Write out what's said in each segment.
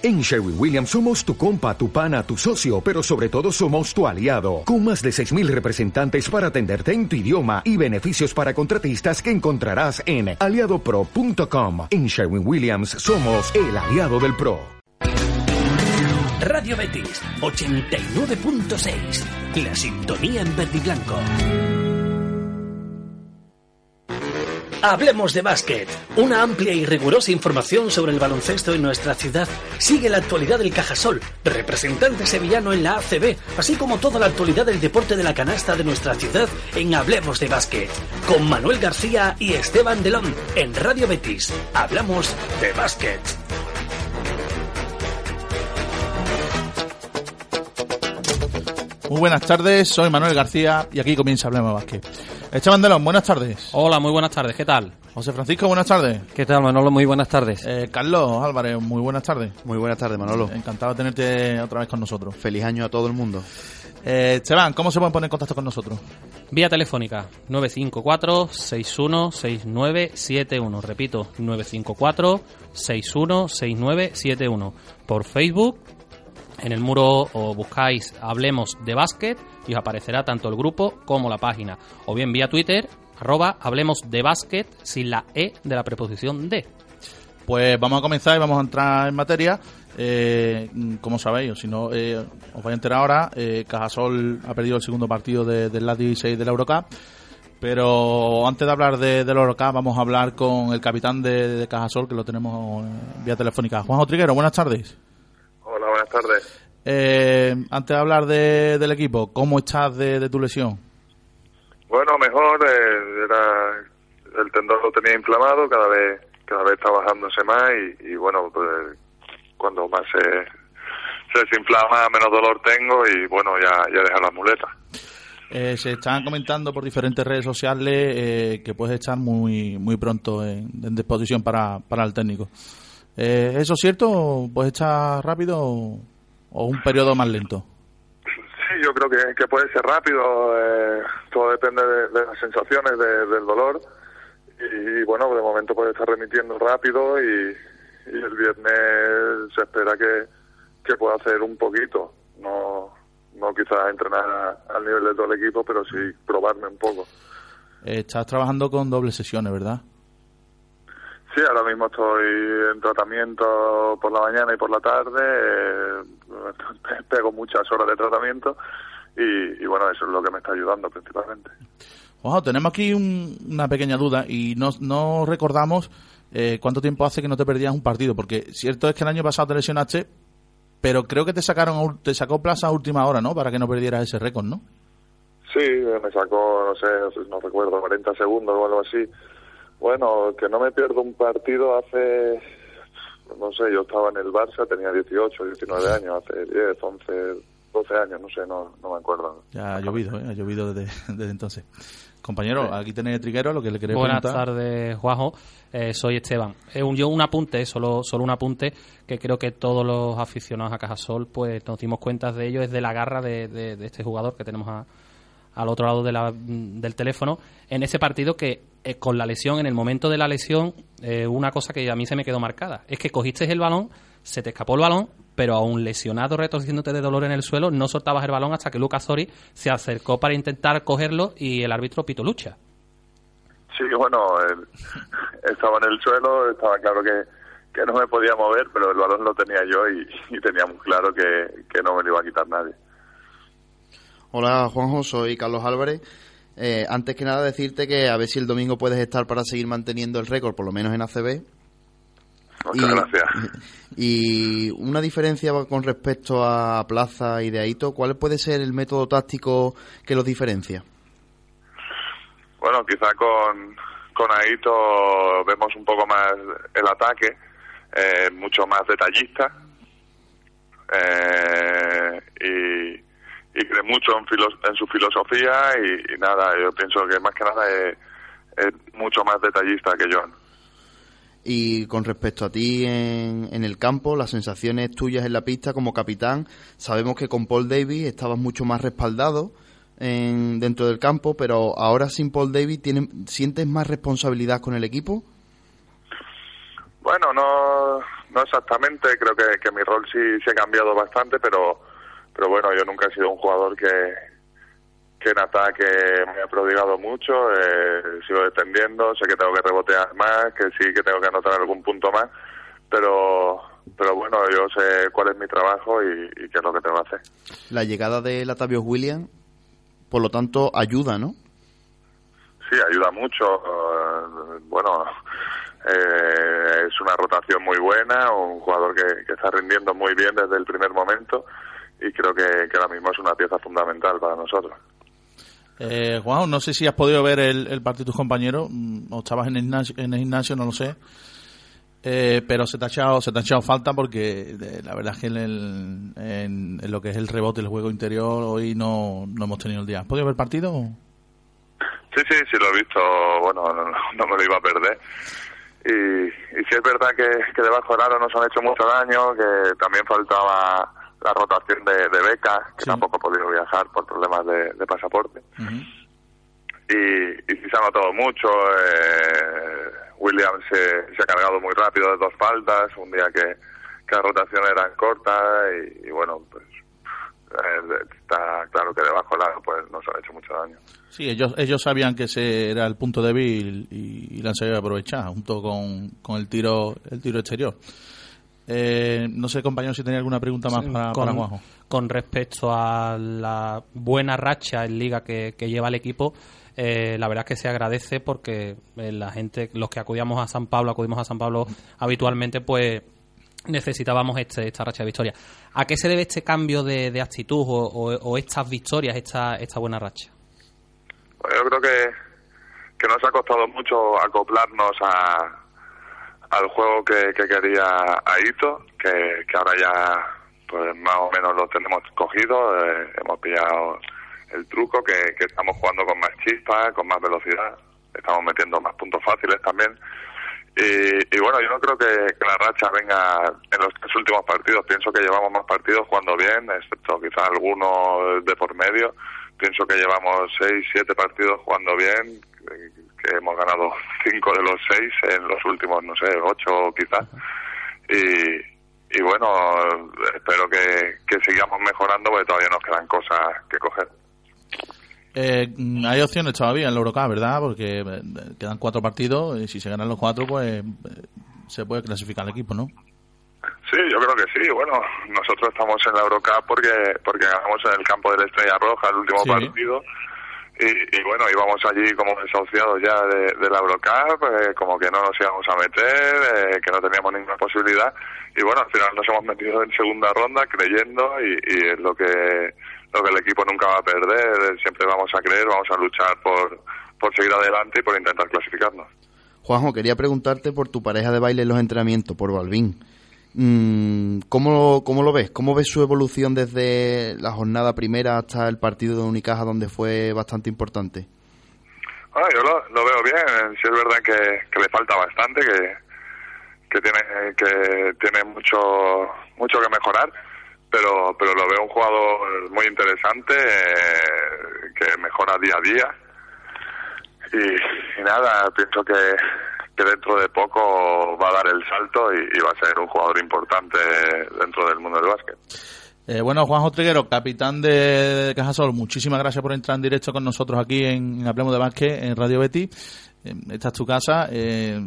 En Sherwin Williams somos tu compa, tu pana, tu socio, pero sobre todo somos tu aliado, con más de 6.000 representantes para atenderte en tu idioma y beneficios para contratistas que encontrarás en aliadopro.com. En Sherwin Williams somos el aliado del PRO. Radio Betis 89.6, la sintonía en verde y blanco. Hablemos de básquet. Una amplia y rigurosa información sobre el baloncesto en nuestra ciudad. Sigue la actualidad del Cajasol, representante sevillano en la ACB, así como toda la actualidad del deporte de la canasta de nuestra ciudad en Hablemos de básquet. Con Manuel García y Esteban Delón en Radio Betis. Hablamos de básquet. Muy buenas tardes, soy Manuel García y aquí comienza Hablemos de Básquet. Esteban Delón, buenas tardes. Hola, muy buenas tardes, ¿qué tal? José Francisco, buenas tardes. ¿Qué tal, Manolo? Muy buenas tardes. Eh, Carlos Álvarez, muy buenas tardes. Muy buenas tardes, Manolo. Encantado de tenerte otra vez con nosotros. Feliz año a todo el mundo. Eh, Esteban, ¿cómo se pueden poner en contacto con nosotros? Vía telefónica 954-616971. Repito, 954-616971. Por Facebook, en el muro o buscáis Hablemos de Básquet y os aparecerá tanto el grupo como la página. O bien vía Twitter, arroba Hablemos de Básquet sin la E de la preposición de. Pues vamos a comenzar y vamos a entrar en materia. Eh, como sabéis, o si no eh, os vais a enterar ahora, eh, Cajasol ha perdido el segundo partido de, del LAT 16 de la Eurocup. Pero antes de hablar de, de la Eurocup, vamos a hablar con el capitán de, de Cajasol, que lo tenemos vía telefónica. Juanjo Triguero, buenas tardes. Hola, buenas tardes. Eh, antes de hablar de, del equipo, ¿cómo estás de, de tu lesión? Bueno, mejor, eh, era el tendón lo tenía inflamado, cada vez cada vez está bajándose más y, y bueno, pues cuando más se, se desinflama, menos dolor tengo y bueno, ya, ya deja las muletas. Eh, se están comentando por diferentes redes sociales eh, que puedes estar muy muy pronto en, en disposición para, para el técnico. Eh, ¿Eso es cierto? ¿Puedes echar rápido o, un periodo más lento? Sí, yo creo que, que puede ser rápido, eh, todo depende de, de las sensaciones de- del dolor y, bueno, de momento puede estar remitiendo rápido y, y el viernes se espera que, que pueda hacer un poquito, no, no quizás entrenar a- al nivel de todo el equipo, pero sí probarme un poco. Eh, estás trabajando con dobles sesiones, ¿verdad? Sí, ahora mismo estoy en tratamiento por la mañana y por la tarde. eh, pego muchas horas de tratamiento y, y bueno, eso es lo que me está ayudando principalmente. Ojo, tenemos aquí un- una pequeña duda y no, no recordamos eh, cuánto tiempo hace que no te perdías un partido, porque cierto es que el año pasado te lesionaste, pero creo que te sacaron te sacó plaza a última hora, ¿no? Para que no perdieras ese récord, ¿no? Sí, me sacó, no sé, no recuerdo, 40 segundos o algo así. Bueno, que no me pierdo un partido hace, no sé, yo estaba en el Barça, tenía 18, 19 años, hace 10, 11, 12 años, no sé, no, no me acuerdo. Ya ha llovido, ¿eh? ha llovido desde, desde entonces. Compañero, aquí tenéis Triguero, lo que le quería Buenas preguntar. tardes, Juanjo. Eh, soy Esteban. Eh, un- yo un apunte, solo, solo un apunte, que creo que todos los aficionados a Cajasol pues nos dimos cuenta de ello, es de la garra de, de- de este jugador que tenemos a- al otro lado de la- del teléfono en ese partido que eh, con la lesión, en el momento de la lesión, eh, una cosa que a mí se me quedó marcada, es que cogiste el balón, se te escapó el balón, pero aún lesionado, retorciéndote de dolor en el suelo, no soltabas el balón hasta que Lucas Zori se acercó para intentar cogerlo y el árbitro pito lucha. Sí, bueno, estaba en el suelo, estaba claro que, que no me podía mover, pero el balón lo tenía yo y, y tenía muy claro que, que no me lo iba a quitar nadie. Hola Juanjo, soy Carlos Álvarez. Eh, antes que nada decirte que a ver si el domingo puedes estar para seguir manteniendo el récord, por lo menos en ACB. Muchas gracias. Y una diferencia con respecto a Plaza y de Aito, ¿cuál puede ser el método táctico que los diferencia? Bueno, quizá con, con Aito vemos un poco más el ataque, eh, mucho más detallista eh, y, y cree mucho en, filo- en su filosofía y, y nada, yo pienso que más que nada es, es mucho más detallista que John. Y con respecto a ti en, en el campo, las sensaciones tuyas en la pista como capitán, sabemos que con Paul Davis estabas mucho más respaldado en, dentro del campo, pero ahora sin Paul Davis ¿tienen, ¿sientes más responsabilidad con el equipo? Bueno, no, no exactamente, creo que, que mi rol sí se ha cambiado bastante, pero, pero bueno, yo nunca he sido un jugador que, que en ataque me ha prodigado mucho, eh, sigo defendiendo, sé que tengo que rebotear más, que sí que tengo que anotar algún punto más, pero pero bueno, yo sé cuál es mi trabajo y, y qué es lo que tengo que hacer. La llegada de Latavius Williams, por lo tanto, ayuda, ¿no? Sí, ayuda mucho. eh, Bueno, eh, es una rotación muy buena, un jugador que, que está rindiendo muy bien desde el primer momento y creo que, que ahora mismo es una pieza fundamental para nosotros. Eh, Juan, no sé si has podido ver el, el partido de tus compañeros, mm, o estabas en el gimnasio, en el gimnasio no lo sé. Eh, pero se te, ha echado, se te ha echado falta porque eh, la verdad es que en, el- en- en lo que es el rebote, el juego interior, hoy no, no hemos tenido el día. ¿Has podido ver el partido? Sí, sí, sí lo he visto, bueno, no, no me lo iba a perder. Y, y sí es verdad que, que debajo del aro nos han hecho mucho daño, que también faltaba la rotación de, de Beca, que Sí. tampoco ha podido viajar por problemas de, de pasaporte. y, y sí se ha notado mucho. Eh, Williams se, se ha cargado muy rápido de dos faltas, un día que, que las rotaciones eran cortas y, y bueno, pues eh, está claro que debajo del aro pues nos han hecho mucho daño. Sí, ellos, ellos sabían que ese era el punto débil y, y lo han sabido aprovechar junto con, con el tiro el tiro exterior. Eh, no sé, compañero, si tenía alguna pregunta más para, con, para Juanjo. con respecto a la buena racha en liga que, que lleva el equipo, eh, la verdad es que se agradece porque eh, la gente, los que acudíamos a San Pablo, acudimos a San Pablo habitualmente, pues necesitábamos este, esta racha de victoria. ¿A qué se debe este cambio de, de actitud o, o- o estas victorias, esta, esta buena racha? Bueno, yo creo que, que nos ha costado mucho acoplarnos a, al juego que, que quería Aito, que, que ahora ya pues más o menos lo tenemos cogido, eh, hemos pillado el truco, que, que estamos jugando con más chispa, con más velocidad, estamos metiendo más puntos fáciles también. Y, y bueno, yo no creo que, que la racha venga en los tres últimos partidos. Pienso que llevamos más partidos jugando bien, excepto quizás algunos de por medio. Pienso que llevamos seis, siete partidos jugando bien, que hemos ganado cinco de los seis en los últimos, no sé, ocho quizás. Y, y bueno, espero que, que sigamos mejorando porque todavía nos quedan cosas que coger. Eh, hay opciones todavía en la Eurocup, ¿verdad? Porque eh, quedan cuatro partidos y si se ganan los cuatro, pues eh, se puede clasificar el equipo, ¿no? Sí, yo creo que sí. Bueno, nosotros estamos en la Eurocup porque porque ganamos en el campo de la Estrella Roja el último Sí. partido. Y, y bueno, íbamos allí como desahuciados ya de, la Eurocup, eh, como que no nos íbamos a meter, eh, que no teníamos ninguna posibilidad. Y bueno, al final nos hemos metido en segunda ronda creyendo y, y es lo que lo que el equipo nunca va a perder. eh, Siempre vamos a creer, vamos a luchar por, por seguir adelante y por intentar clasificarnos. Juanjo, quería preguntarte por tu pareja de baile en los entrenamientos, por Balvin. Mm, ¿cómo, ¿Cómo lo ves? ¿Cómo ves su evolución desde la jornada primera hasta el partido de Unicaja, donde fue bastante importante? Bueno, yo lo, veo bien. Sí es verdad que, le falta bastante, que, que tiene que tiene mucho mucho que mejorar, pero pero lo veo un jugador muy interesante eh, que mejora día a día. Y nada, pienso que, que dentro de poco va a dar el salto y, y va a ser un jugador importante dentro del mundo del básquet. Eh, bueno, Juanjo Triguero, capitán de, Cajasol, muchísimas gracias por entrar en directo con nosotros aquí en, en Hablemos de Básquet, en Radio Betty. Eh, esta es tu casa. eh,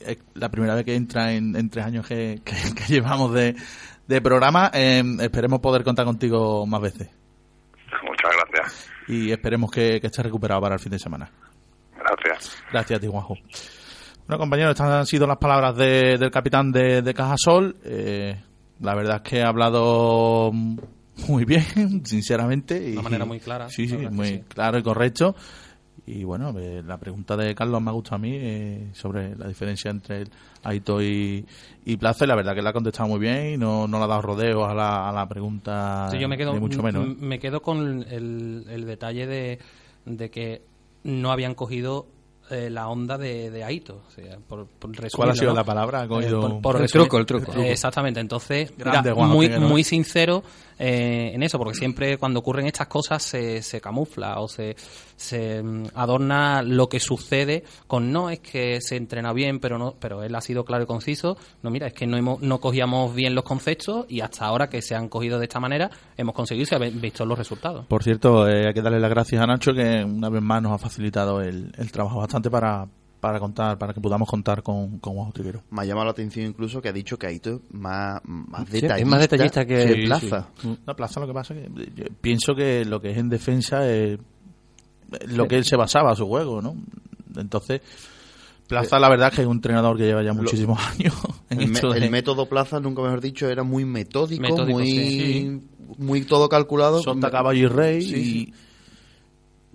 es la primera vez que entra en, en tres años que, que- que llevamos de, de programa. Eh, esperemos poder contar contigo más veces. Muchas gracias. Y esperemos que, que estés recuperado para el fin de semana. Gracias. Gracias a ti, Juanjo. Bueno, compañeros, estas han sido las palabras de- del capitán de, de Cajasol. Eh, la verdad es que ha hablado muy bien, sinceramente. De una manera muy clara, Sí, sí, muy sí. claro y correcto. Y bueno, eh, la pregunta de Carlos me ha gustado a mí eh, sobre la diferencia entre el Aito y, y Plaza. Y la verdad que la ha contestado muy bien y no, no le ha dado rodeos a la, a la pregunta, Sí, yo me quedo, ni mucho menos. m- me quedo con el, el detalle de, de que no habían cogido eh, la onda de, de Aito. O sea, por, por ¿Cuál ha sido ¿no? la palabra? Eh, por- por El truco, el truco. Eh, exactamente. Entonces, Grande, mira, muy, muy sincero eh, en eso, porque siempre cuando ocurren estas cosas se, se camufla o se, se mm, adorna lo que sucede con no es que se entrena bien, pero no, pero él ha sido claro y conciso. No, mira, es que no hemos, no cogíamos bien los conceptos y hasta ahora que se han cogido de esta manera hemos conseguido y se han visto los resultados. Por cierto, eh, hay que darle las gracias a Nacho que una vez más nos ha facilitado el, el trabajo bastante para, para contar, para que podamos contar con, con Juanjo Triguero. Me ha llamado la atención incluso que ha dicho que Aito es más, más Sí, detallista, es más detallista que que Plaza. La plaza lo que pasa es que yo pienso que lo que es en defensa es lo que él se basaba a su juego, ¿no? Entonces, Plaza la verdad es que es un entrenador que lleva ya muchísimos años en El, esto de- el método Plaza, nunca mejor dicho, era muy metódico, Metódico, muy, sí. muy todo calculado. Sota, caballo y rey Sí, y sí.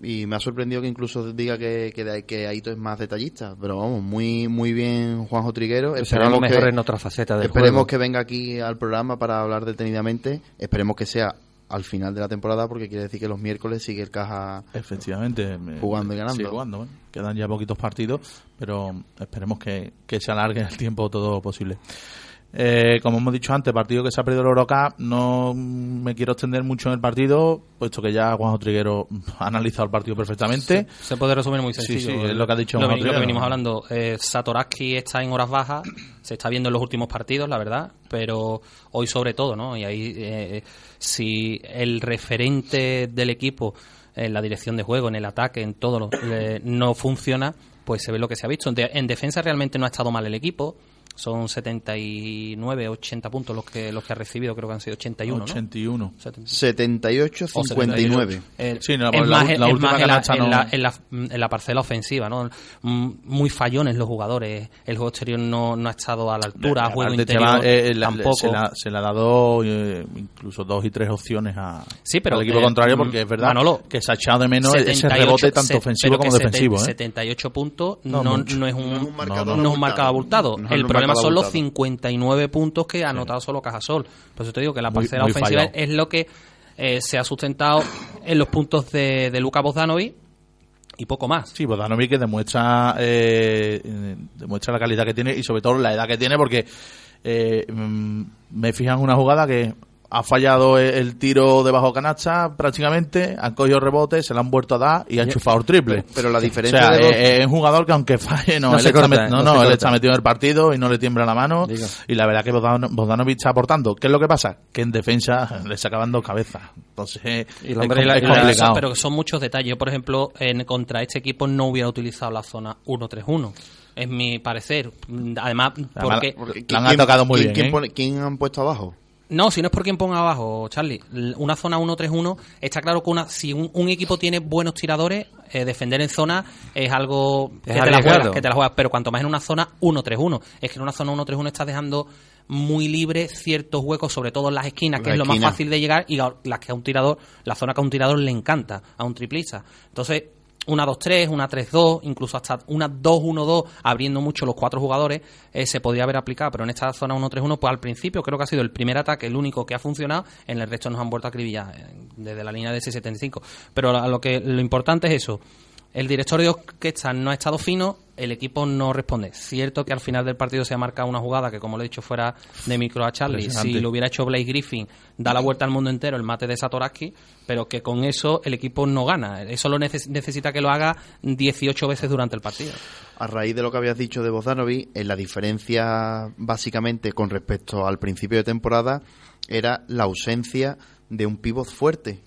Y me ha sorprendido que incluso diga que, que, que Aito es más detallista. Pero vamos, muy muy bien Juanjo Triguero. Será lo mejor que, en otra faceta del esperemos juego. que venga aquí al programa para hablar detenidamente. Esperemos que sea al final de la temporada porque quiere decir que los miércoles sigue el caja efectivamente me- Jugando y ganando. sigue jugando, bueno. quedan ya poquitos partidos pero esperemos que, que se alargue el tiempo todo lo posible Eh, como hemos dicho antes, partido que se ha perdido el Eurocup, no me quiero extender mucho en el partido, puesto que ya Juanjo Triguero ha analizado el partido perfectamente. Se puede resumir muy sencillo. sí, es lo que ha dicho Lo, lo que venimos hablando. Eh, Satoraski está en horas bajas, se está viendo en los últimos partidos, la verdad, pero hoy sobre todo, ¿no? Y ahí, eh, si el referente del equipo en la dirección de juego, en el ataque, en todo, lo, eh, no funciona, pues se ve lo que se ha visto. En defensa realmente no ha estado mal el equipo. Son 79, 80 puntos los que los que ha recibido, creo que han sido 81, ¿no? 81. 78-59. Eh, Sí, no, la la en, la, canasta en, no- la, en, la, en la parcela ofensiva, ¿no? Mm, Muy fallones los jugadores. El juego exterior no, no ha estado a la altura. juego Aparte, interior Esteban, eh, la- tampoco. Se, le ha- se le ha dado eh, incluso dos y tres opciones a, Sí, pero, al equipo eh, contrario, mm, porque es verdad Manolo, que se ha echado de menos ese 78, rebote tanto se- ofensivo como defensivo. ¿eh? 78 puntos No no, no es un, No es un marcador abultado. El un problema son los abultado. 59 puntos que ha anotado solo Cajasol. Por eso te digo que la parcela muy ofensiva fallado. es lo que eh, se ha sustentado en los puntos de, de Luka Bogdanovic y poco más. Sí, Bogdanovic que demuestra, eh, demuestra la calidad que tiene y sobre todo la edad que tiene porque eh, mm, me fijan una jugada que ha fallado el, el tiro de bajo canasta prácticamente, han cogido rebotes, se le han vuelto a dar y ha enchufado el triple. Pero la O diferencia sea, de los- eh, es un jugador que aunque falle, no, No él, está, corta, met- no, no no, él está metido en el partido y no le tiembla la mano. Y la verdad que Bogdan- Bogdanovic está aportando. ¿Qué es lo que pasa? Que en defensa le sacaban dos cabezas. Entonces, Y es, la- es la- complicado. Pero son muchos detalles. Yo, por ejemplo, en, contra este equipo no hubiera utilizado la zona 1-3-1. Es mi parecer. Además, porque... Porque- La han tocado muy ¿quién, bien, quién ¿eh? pone- quién han puesto abajo? No, si no es por quien ponga abajo, Charlie. Una zona 1-3-1, está claro que una, si un, un equipo tiene buenos tiradores, eh, defender en zona es algo que te, la juegas, que te la juegas. Pero cuanto más en una zona 1-3-1. Es que en una zona 1-3-1 estás dejando muy libre ciertos huecos, sobre todo en las esquinas, que La es lo más fácil de llegar y las que a un tirador, la zona que a un tirador le encanta, a un triplista. Entonces, una 2-3, una 3-2, incluso hasta una 2-1-2, abriendo mucho los cuatro jugadores, eh, se podría haber aplicado. Pero en esta zona 1-3-1, pues al principio creo que ha sido el primer ataque, el único que ha funcionado, en el resto nos han vuelto a acribillar eh, desde la línea de 6-75. Pero lo, que, lo importante es eso. El director de orquesta no ha estado fino, el equipo no responde. Cierto que al final del partido se ha marcado una jugada que, como lo he dicho, fuera de micro a Charlie. Si lo hubiera hecho Blaze Griffin, da la vuelta al mundo entero el mate de Satoraski, pero que con eso el equipo no gana. Eso lo neces- necesita que lo haga 18 veces durante el partido. A raíz de lo que habías dicho de Bogdanovic, eh, la diferencia básicamente con respecto al principio de temporada era la ausencia de un pívot fuerte.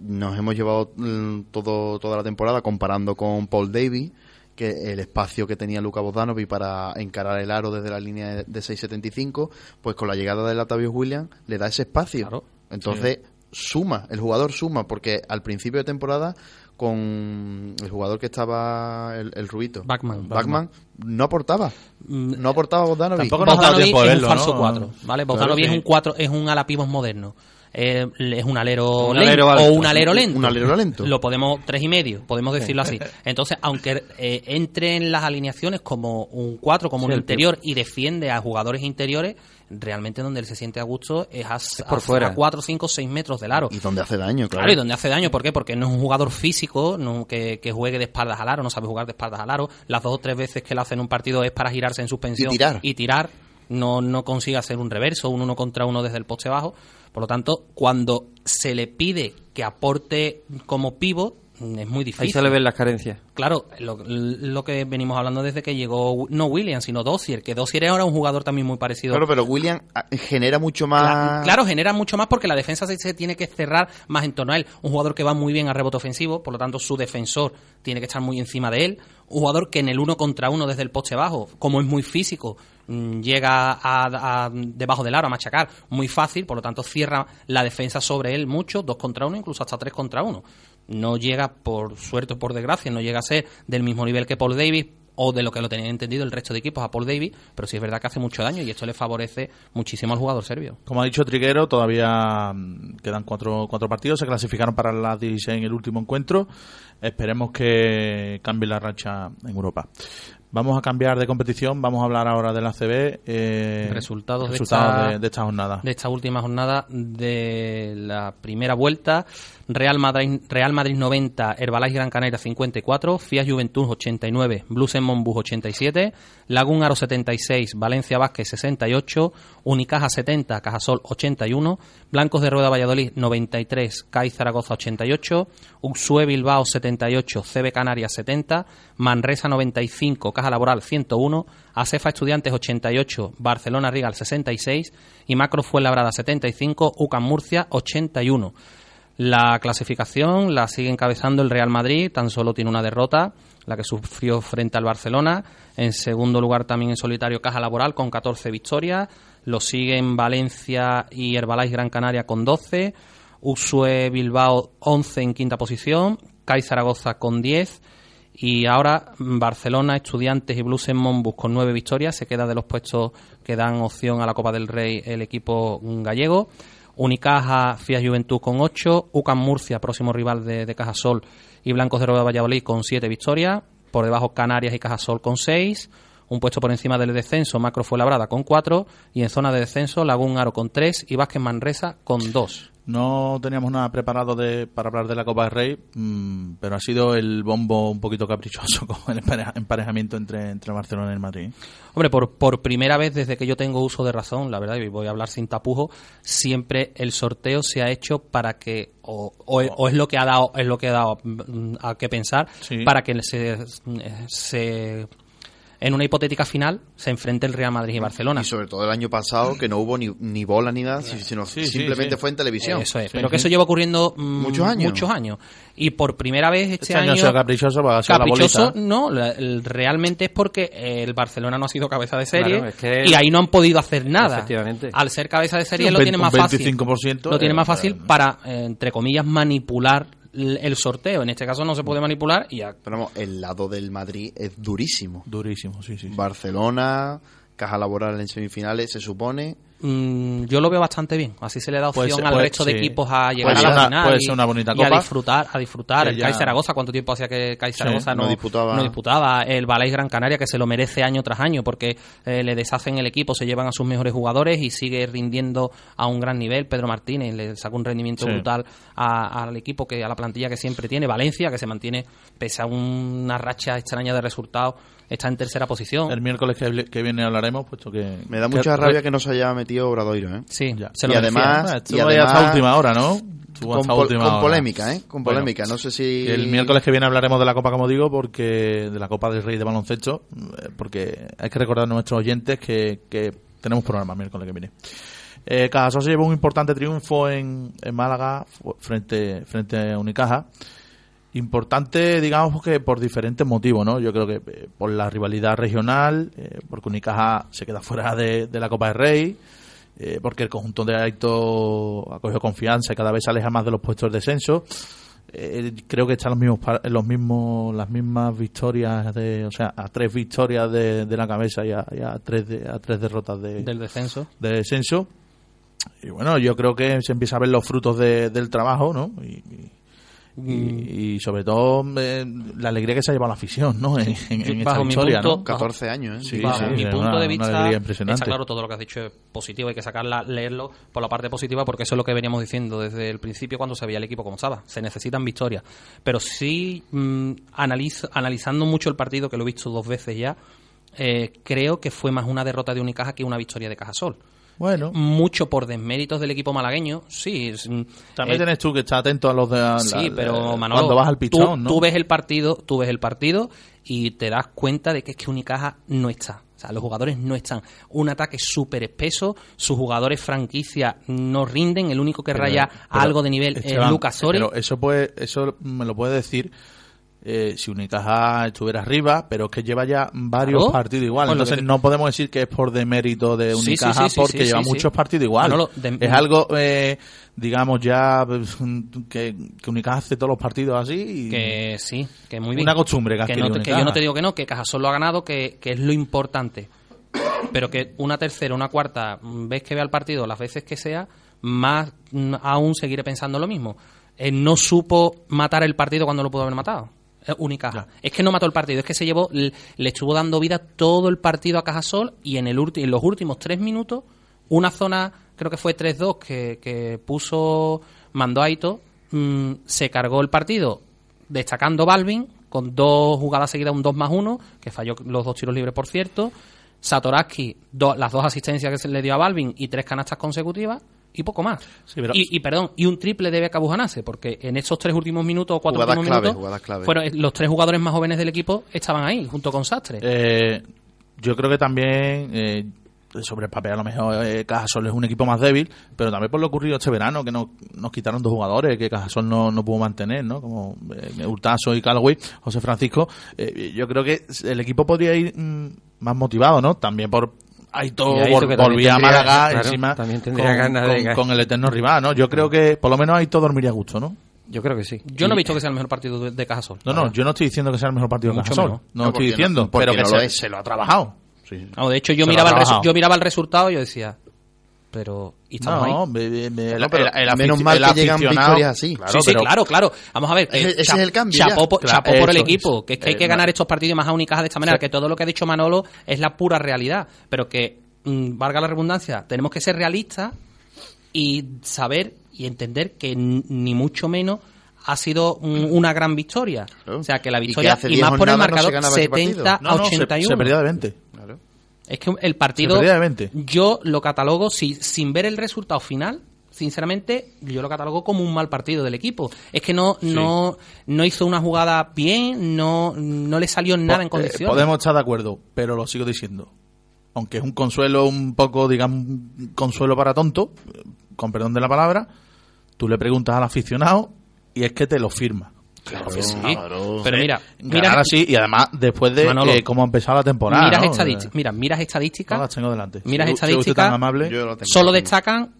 Nos hemos llevado mm, todo, toda la temporada comparando con Paul Davis, que el espacio que tenía Luka Bogdanovic para encarar el aro desde la línea de de 6.75, pues con la llegada de Latavius Williams le da ese espacio. Claro. Entonces suma, el jugador suma, porque al principio de temporada con el jugador que estaba, el, el rubito, Backman. Backman, no aportaba. Mm, No aportaba Bogdanovic. Tampoco nos ha dado Bogdanovic tiempo de es un falso ¿no? 4, ¿vale? Bogdanovic Claro, es un sí. 4, es un alapivos moderno. Eh, es un alero Un lento alero alto. o un alero lento. Un alero lento. Lo podemos tres y medio, podemos decirlo así. Entonces, aunque eh, entre en las alineaciones como un 4, como Sí, un interior y defiende a jugadores interiores, realmente donde él se siente a gusto es a, por fuera. 4, 5, 6 metros del aro. Y donde hace daño, claro. Claro, y donde hace daño, ¿por qué? Porque no es un jugador físico no, que, que juegue de espaldas al aro, no sabe jugar de espaldas al aro. Las dos o tres veces que lo hace en un partido es para girarse en suspensión Y tirar. Y tirar no, no consigue hacer un reverso, un uno contra uno desde el poste bajo. Por lo tanto, cuando se le pide que aporte como pivot, es muy difícil. Ahí se le ven las carencias. Claro, lo, lo que venimos hablando desde que llegó, no Williams, sino Dossier, que Dossier ahora un jugador también muy parecido. Claro, pero William ah, genera mucho más... Cla- Claro, genera mucho más porque la defensa se, se tiene que cerrar más en torno a él. Un jugador que va muy bien a rebote ofensivo, por lo tanto su defensor tiene que estar muy encima de él. Un jugador que en el uno contra uno desde el poste bajo, como es muy físico, mm, llega a, a- debajo del aro a machacar muy fácil, por lo tanto cierra la defensa sobre él mucho, dos contra uno, incluso hasta tres contra uno. No llega, por suerte o por desgracia, no llega a ser del mismo nivel que Paul Davis, o de lo que lo tenían entendido el resto de equipos a Paul Davis, pero sí es verdad que hace mucho daño y esto le favorece muchísimo al jugador serbio. Como ha dicho Triguero, todavía mm, quedan cuatro, cuatro partidos. Se clasificaron para la 16 en el último encuentro. Esperemos que cambie la racha en Europa. Vamos a cambiar de competición. Vamos a hablar ahora de la CB. eh, Resultados de resultados esta- de, de esta jornada. de esta última jornada de la primera vuelta. Real Madrid, Real Madrid 90, Herbalife Gran Canaria 54, Fiat Juventud 89, Blues en Monbus 87, Lagún Aro 76, Valencia Vázquez 68, Unicaja 70, Cajasol 81, Blancos de Rueda Valladolid 93, CAI Zaragoza 88, Uxue Bilbao 78, CB Canarias 70, Manresa 95, Caja Laboral 101, Acefa Estudiantes 88, Barcelona Rigal 66 y Macro Fuenlabrada 75, UCAM Murcia 81. La clasificación la sigue encabezando el Real Madrid, tan solo tiene una derrota, la que sufrió frente al Barcelona. En segundo lugar también en solitario Caja Laboral con 14 victorias. Lo siguen Valencia y Herbalife Gran Canaria con 12. Usue Bilbao 11 en quinta posición. CAI Zaragoza con 10. Y ahora Barcelona, Estudiantes y Blues en Monbus con nueve victorias. Se queda de los puestos que dan opción a la Copa del Rey el equipo gallego. Unicaja, Fiat Juventud con 8, UCAM Murcia, próximo rival de, Cajasol, y Blancos de Rueda Valladolid con 7 victorias, por debajo Canarias y Cajasol con 6, un puesto por encima del descenso, Macro fue labrada con 4, y en zona de descenso, Lagún Aro con 3 y Vázquez Manresa con 2. No teníamos nada preparado de, para hablar de la Copa del Rey, mm, pero ha sido el bombo un poquito caprichoso con el empareja- emparejamiento entre, entre Barcelona y el Madrid. Hombre, por, por primera vez desde que yo tengo uso de razón, la verdad, y voy a hablar sin tapujo, siempre el sorteo se ha hecho para que, o, o- o es lo que ha dado, es lo que ha dado mm, a que pensar, Sí. para que se, se, en una hipotética final, se enfrente el Real Madrid y Barcelona. Y sobre todo el año pasado, que no hubo ni, ni bola ni nada, sino Sí, simplemente sí. fue en televisión. Eso es, Sí, pero que eso lleva ocurriendo mm, Muchos años. muchos años. Y por primera vez este, Este año ha sido caprichoso, ha sido la Caprichoso, no, la- el- realmente es porque el Barcelona no ha sido cabeza de serie Claro, es que- y ahí no han podido hacer nada. Efectivamente. Al ser cabeza de serie lo 20, tiene más fácil. 25%, Lo tiene eh, más fácil eh, para, eh, entre comillas, manipular el sorteo. En este caso no se puede manipular y ya. Pero vamos, el lado del Madrid es durísimo. Durísimo, sí, sí. sí. Barcelona, Caja Laboral en semifinales, se supone. Mm, yo lo veo bastante bien. Así se le da opción ser- al resto de sí. equipos a llegar Puede a la final puede y, ser una bonita y a disfrutar, a disfrutar. Que el CAI Zaragoza, ¿cuánto tiempo hacía que el CAI Sí, Zaragoza no no, disputaba. no disputaba? El Balais Gran Canaria, que se lo merece año tras año porque eh, le deshacen el equipo, se llevan a sus mejores jugadores y sigue rindiendo a un gran nivel. Pedro Martínez le saca un rendimiento Sí. brutal al equipo, que a la plantilla que siempre tiene. Valencia, que se mantiene, pese a una racha extraña de resultados, está en tercera posición. El miércoles que, que viene hablaremos, puesto que... Me da que- mucha rabia que no se haya metido Obradoiro, ¿eh? Sí, Ya. se Y lo merecía. además- y ahí hasta además- última hora, ¿no? Estuvo Con, pol- con hora. polémica, ¿eh? Con Bueno, polémica. no sé si... El miércoles que viene hablaremos de la Copa, como digo, porque de la Copa del Rey de baloncesto, eh, porque hay que recordar a nuestros oyentes que, que tenemos programa el miércoles que viene. Eh, Cajasol se llevó un importante triunfo en, en Málaga fu- frente, frente a Unicaja. Importante, digamos, que por diferentes motivos, ¿no? Yo creo que eh, por la rivalidad regional, eh, porque Unicaja se queda fuera de, de la Copa del Rey, eh, porque el conjunto de Aito ha cogido confianza y cada vez se aleja más de los puestos de descenso. Eh, creo que están los mismos, los mismos, las mismas victorias de, o sea, a tres victorias de, de la cabeza y a, y a tres, de- a tres derrotas de, Del descenso. de descenso. Y bueno, yo creo que se empieza a ver los frutos de- del trabajo, ¿no? Y, y- y- y sobre todo eh, la alegría que se ha llevado la afición, ¿no? En, en- en esta victoria, punto- ¿no? 14 años, ¿eh? Sí, Bajo sí, mi punto una- de vista, está claro todo lo que has dicho es positivo, hay que sacarla, leerlo por la parte positiva, porque eso es lo que veníamos diciendo desde el principio cuando se veía el equipo como estaba. Se necesitan victorias. Pero sí, mm, analiz- analizando mucho el partido, que lo he visto dos veces ya, eh, creo que fue más una derrota de Unicaja que una victoria de Cajasol. Bueno, Mucho por desméritos del equipo malagueño, sí. es- también eh, tienes tú que estar atento a los de. a Sí, la- pero eh, Manolo, cuando vas al tú- pichón, ¿no? tú, ves el partido, tú ves el partido y te das cuenta de que es que Unicaja no está. O sea, los jugadores no están. Un ataque súper espeso, sus jugadores franquicia no rinden, el único que Pero- raya pero, algo de nivel Esteban, es Lucas Sori. Pero eso puede, eso me lo puede decir eh, si Unicaja estuviera arriba, pero es que lleva ya varios partidos igual. Entonces te- no podemos decir que es por demérito de sí, Unicaja sí, sí, porque lleva muchos partidos igual. De- es algo, eh, digamos, ya pues, que, que Unicaja hace todos los partidos así. Y, Que sí, que muy bien. Una costumbre que que, no te- que Unicaja. yo no te digo que no, que Cajasol lo ha ganado, que, que es lo importante. Pero que una tercera, una cuarta vez que vea el partido, las veces que sea, más mm, aún seguiré pensando lo mismo. Eh, no supo matar el partido cuando lo pudo haber matado. Eh. Es que no mató el partido, es que se llevó, le, le estuvo dando vida todo el partido a Cajasol y en, el ulti- en los últimos tres minutos, una zona, creo que fue 3-2, que, que puso, mandó a Ito, mm, se cargó el partido destacando Balvin con dos jugadas seguidas, un 2 más 1, que falló los dos tiros libres, por cierto. Satoraski, do- las dos asistencias que se le dio a Balvin y tres canastas consecutivas y poco más. Sí, pero- y, y, perdón, y un triple de Beca Bujanase, porque en esos tres últimos minutos o cuatro Jugadas últimos clave, minutos, fueron los tres jugadores más jóvenes del equipo estaban ahí, junto con Sastre. Eh, yo creo que también eh, sobre el papel a lo mejor eh, Cajasol es un equipo más débil, pero también por lo ocurrido este verano, que nos, nos quitaron dos jugadores que Cajasol no, no pudo mantener, ¿no? Como eh, Hurtazo y Calway, José Francisco. Eh, yo creo que el equipo podría ir mm, más motivado, ¿no? También por Aito Aito volvía a Málaga claro, encima también tendría con, ganas de con- con el eterno rival, ¿no? Yo creo que por lo menos Aito dormiría a gusto, ¿no? Yo creo que sí. Yo no he visto que sea el mejor partido de, de Cajasol. No, no, yo no estoy diciendo que sea el mejor partido de Cajasol. menos. No, No, estoy no- diciendo, pero que no se, lo es. se lo ha trabajado. No, de hecho, yo Se miraba, ha el yo miraba el resultado y yo decía, pero... ¿y estamos ahí? No, me- me- me- No, pero el- el menos mal el que llegan victorias así. Claro, sí, sí, pero- claro, claro. Vamos a ver. Ese- eh, ese cha- es el cambio Chapó, por- Claro, chapó por el equipo. es. Que es que hay Eh, que no. ganar estos partidos más a únicas de esta manera. Que todo lo que ha dicho Manolo es la pura realidad. Pero que, mm, valga la redundancia, tenemos que ser realistas y saber y entender que ni mucho menos ha sido un- una gran victoria. Claro. O sea, que la victoria, y, 10 más por el jornadas no se marcador, ganaba ese partido. 70 No, a no, se- 81. Se, perdía de 20. Es que el partido, Se perdía de 20. yo lo catalogo, si, sin ver el resultado final, sinceramente, yo lo catalogo como un mal partido del equipo. Es que no, no, no hizo una jugada bien, no, no le salió nada en eh, condiciones. podemos estar de acuerdo, pero lo sigo diciendo. Aunque es un consuelo un poco, digamos, un consuelo para tonto, con perdón de la palabra, tú le preguntas al aficionado y es que te lo firma. Claro que sí. claro. Pero mira, mira, así y además después de Manolo, eh, cómo ha empezado la temporada. miras, ¿no? estadísticas, Eh, mira, miras no estadísticas, las tengo delante. miras Si- si estadísticas, amable. Yo lo tengo. solo destacan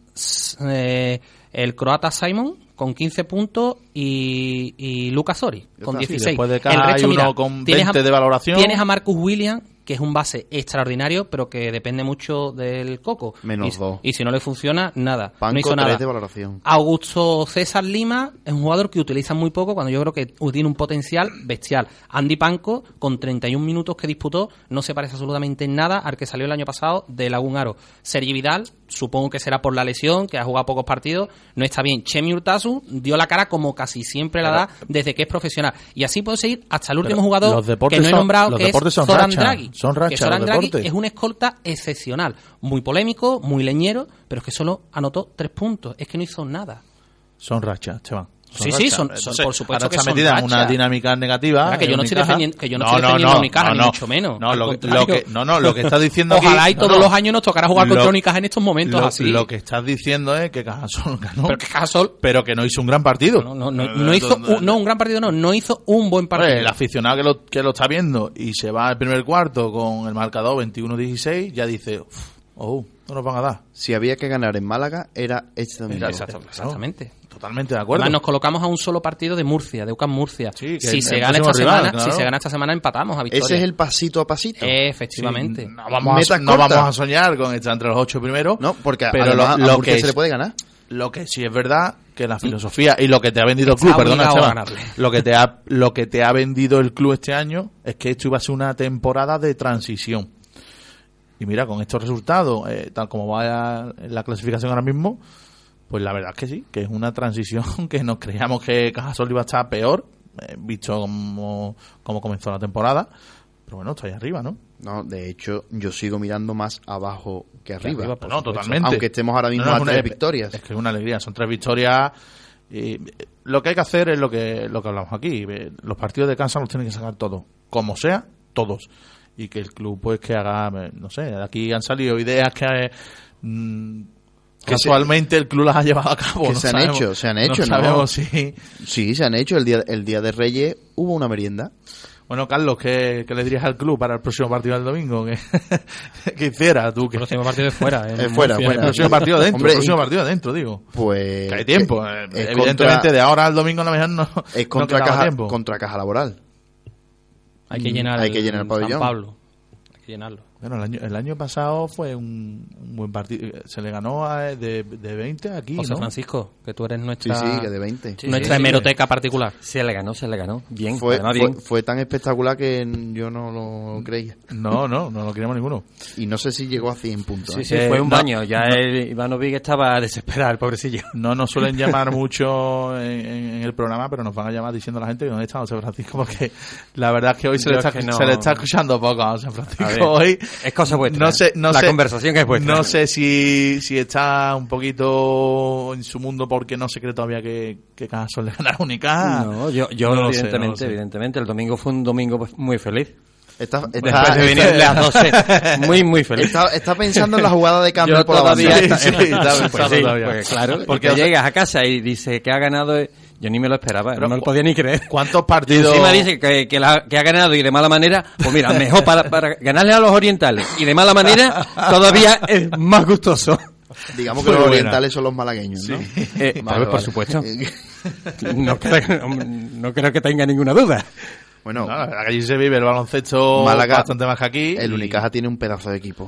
eh, el croata Simon con 15 puntos y, y Lucas Sori con está. Sí, 16. después de el cada resto, uno mira, con tienes 20 a- de valoración. Tienes a Marcus Williams, que es un base extraordinario, pero que depende mucho del coco. Menos y, dos. Y si no le funciona, nada. Panco no hizo 3 nada. de valoración. Augusto César Lima es un jugador que utiliza muy poco cuando yo creo que tiene un potencial bestial. Andy Panco, con 31 minutos que disputó, no se parece absolutamente en nada al que salió el año pasado de Lagún Aro. Sergi Vidal, supongo que será por la lesión, que ha jugado pocos partidos, no está bien. Chemi Urtasu dio la cara como casi siempre la da desde que es profesional. Y así puedo seguir hasta el último jugador que no he nombrado, que es deportes son Zoran racha, Draghi. son racha, que Zoran los Draghi es un escolta excepcional, muy polémico, muy leñero, pero es que solo anotó tres puntos, es que no hizo nada. Son rachas, chaval. Sí, sí, son- son- por supuesto ahora que está son metida en una dinámica negativa. Que yo no estoy defendiendo- que yo no estoy defendiendo a Unicaja, ni mucho menos. No, lo, lo que, no, no, lo que estás diciendo Ojalá aquí- y todos no, no. los años nos tocara jugar contra Unicaja en estos momentos lo, así. Lo que estás diciendo es que Cajasol ganó, Pero que Cajasol pero que no hizo un gran partido. no, no, no, no hizo un, no, un gran partido, no, no hizo un buen partido. Hombre, el aficionado que lo, que lo está viendo y se va al primer cuarto con el marcador 21-16, ya dice, "Uf, oh, no nos van a dar. Si había que ganar en Málaga, era este domingo. Exactamente. Totalmente de acuerdo. Además, nos colocamos a un solo partido de Murcia, de UCAM Murcia. Sí, si se gana esta rival, semana, claro. si se gana esta semana empatamos a victoria. Ese es el pasito a pasito. Efectivamente. Sí, no vamos, a, no vamos a soñar con estar entre los ocho primeros. No, porque pero lo, a lo Murcia que se le puede ganar. Lo que sí es verdad que la filosofía y lo que te ha vendido el club, perdona, lo que te ha lo que te ha vendido el club este año es que esto iba a ser una temporada de transición. Y mira, con estos resultados, eh, tal como va la clasificación ahora mismo, pues la verdad es que sí, que es una transición que nos creíamos que Cajasol iba a estar peor, eh, visto como, como comenzó la temporada. Pero bueno, está ahí arriba, ¿no? No, de hecho, yo sigo mirando más abajo que arriba. arriba, por No, supuesto. totalmente. Aunque estemos ahora mismo No, no, a una- tres victorias. Es que es una alegría, son tres victorias. Y eh, lo que hay que hacer es lo que, lo que hablamos aquí. eh, Los partidos de Kansas los tienen que sacar todos. Como sea, todos. Y que el club, pues, que haga, no sé, aquí han salido ideas que... eh, mm, Se- casualmente el club las ha llevado a cabo. que no se han sabemos- hecho, se han hecho, No ¿no? sabemos si... Sí, se han hecho. El día, el día de Reyes hubo una merienda. Bueno, Carlos, ¿qué, qué le dirías al club para el próximo partido del domingo? ¿Qué, qué hiciera tú? El Que, próximo partido de fuera. ¿eh? Es fuera, el próximo partido dentro, Hombre, el próximo partido dentro, digo. Pues. Que hay tiempo. eh, es Evidentemente, contra- de ahora al domingo a lo mejor no, Es contra, caja, tiempo. contra caja laboral. Hay que llenar, Hay que llenar el pabellón. San Pablo. Hay que llenarlo. Bueno, el año, el año pasado fue un, un buen partido. Se le ganó a- de, de 20 aquí, José ¿no? Francisco, que tú eres Sí, nuestra, sí, que de 20. Sí, nuestra sí, hemeroteca particular. Se le ganó, se le ganó. Bien, Fue, además fue, bien. fue tan espectacular que yo no lo creía. No, no, no lo queríamos ninguno. Y no sé si llegó a 100 puntos. Sí, ¿eh? sí, Eh, fue un no. baño. Ya el Ivanovic estaba desesperado, el pobrecillo. No nos suelen llamar mucho en, en- en el programa, pero nos van a llamar diciendo a la gente que dónde está José Francisco, porque la verdad es que hoy se, le está, es que no- se le está escuchando poco a José A Francisco. ver, hoy es cosa vuestra. No sé, no La sé, conversación que es vuestra. No sé si, si está un poquito en su mundo porque no se cree todavía que, que Casas le ganará Unicaja. No, yo, yo No lo sé, evidentemente, no evidentemente, el domingo fue un domingo pues, muy feliz. Está, está, Después de venir está, las 12, muy, muy feliz. está- está pensando en la jugada de cambio Yo por la todavía banda. Sí, sí, está pues, sí, todavía. pues claro, Porque, llegas a casa y dice que ha ganado, yo ni me lo esperaba, no me lo podía ni creer. ¿Cuántos partidos? encima dice que, que, la- que ha ganado y de mala manera, pues mira, mejor para, para ganarle a los orientales y de mala manera, todavía es más gustoso. Digamos que Muy los buena. orientales son los malagueños, ¿no? Eh, Vale, por vale. supuesto. No creo, no creo que tenga ninguna duda. Bueno, No, allí se vive el baloncesto Málaga- bastante más que aquí. el y- Unicaja tiene un pedazo de equipo.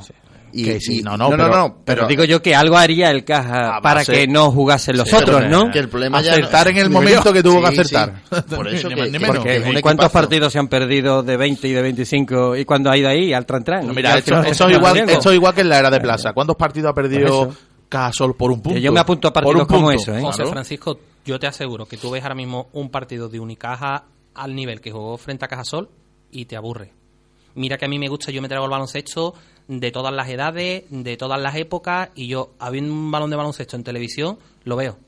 Y, Que sí, y- no, no, no, pero- no, Pero pero, digo yo que algo haría el caja para que no jugasen los Sí, otros, ¿no? que el problema ya acertar no- en el momento que tuvo que sí, acertar. Por eso Ni que- menos. porque es un ¿Y cuántos equipazo. partidos se han perdido de 20 y de 25 y cuando ha ido ahí al tran tran? Mira, esto, es igual, esto es igual que en la era de Plaza. ¿Cuántos partidos ha perdido. Cajasol por un punto? Yo me apunto a Por partidos un como punto. eso, ¿eh? José. Francisco, yo te aseguro que tú ves ahora mismo un partido de Unicaja al nivel que jugó frente a Cajasol y te aburre. Mira que a mí me gusta, yo me traigo el baloncesto de todas las edades, de todas las épocas, y yo, habiendo un balón de baloncesto en televisión, lo veo.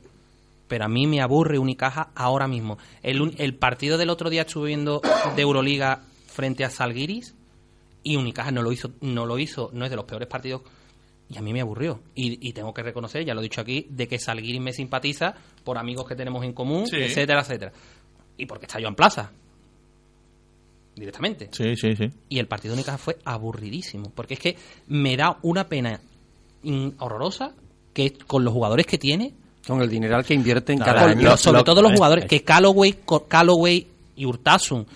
Pero a mí me aburre Unicaja ahora mismo. El, partido del otro día estuve viendo de Euroliga frente a Salguiris y Unicaja no lo hizo, no lo hizo, no es de los peores partidos y a mí me aburrió. Y, y tengo que reconocer, ya lo he dicho aquí, de que Salguiris me simpatiza por amigos que tenemos en común, Sí. etcétera, etcétera. Y porque está Joan Plaza. Directamente. Sí, sí, sí. Y el partido de Unicaja fue aburridísimo. Porque es que me da una pena horrorosa que con los jugadores que tiene, Con el dineral que invierte en No, cada año. sobre lo- todo los jugadores, que Calloway, Calloway y Urtasun,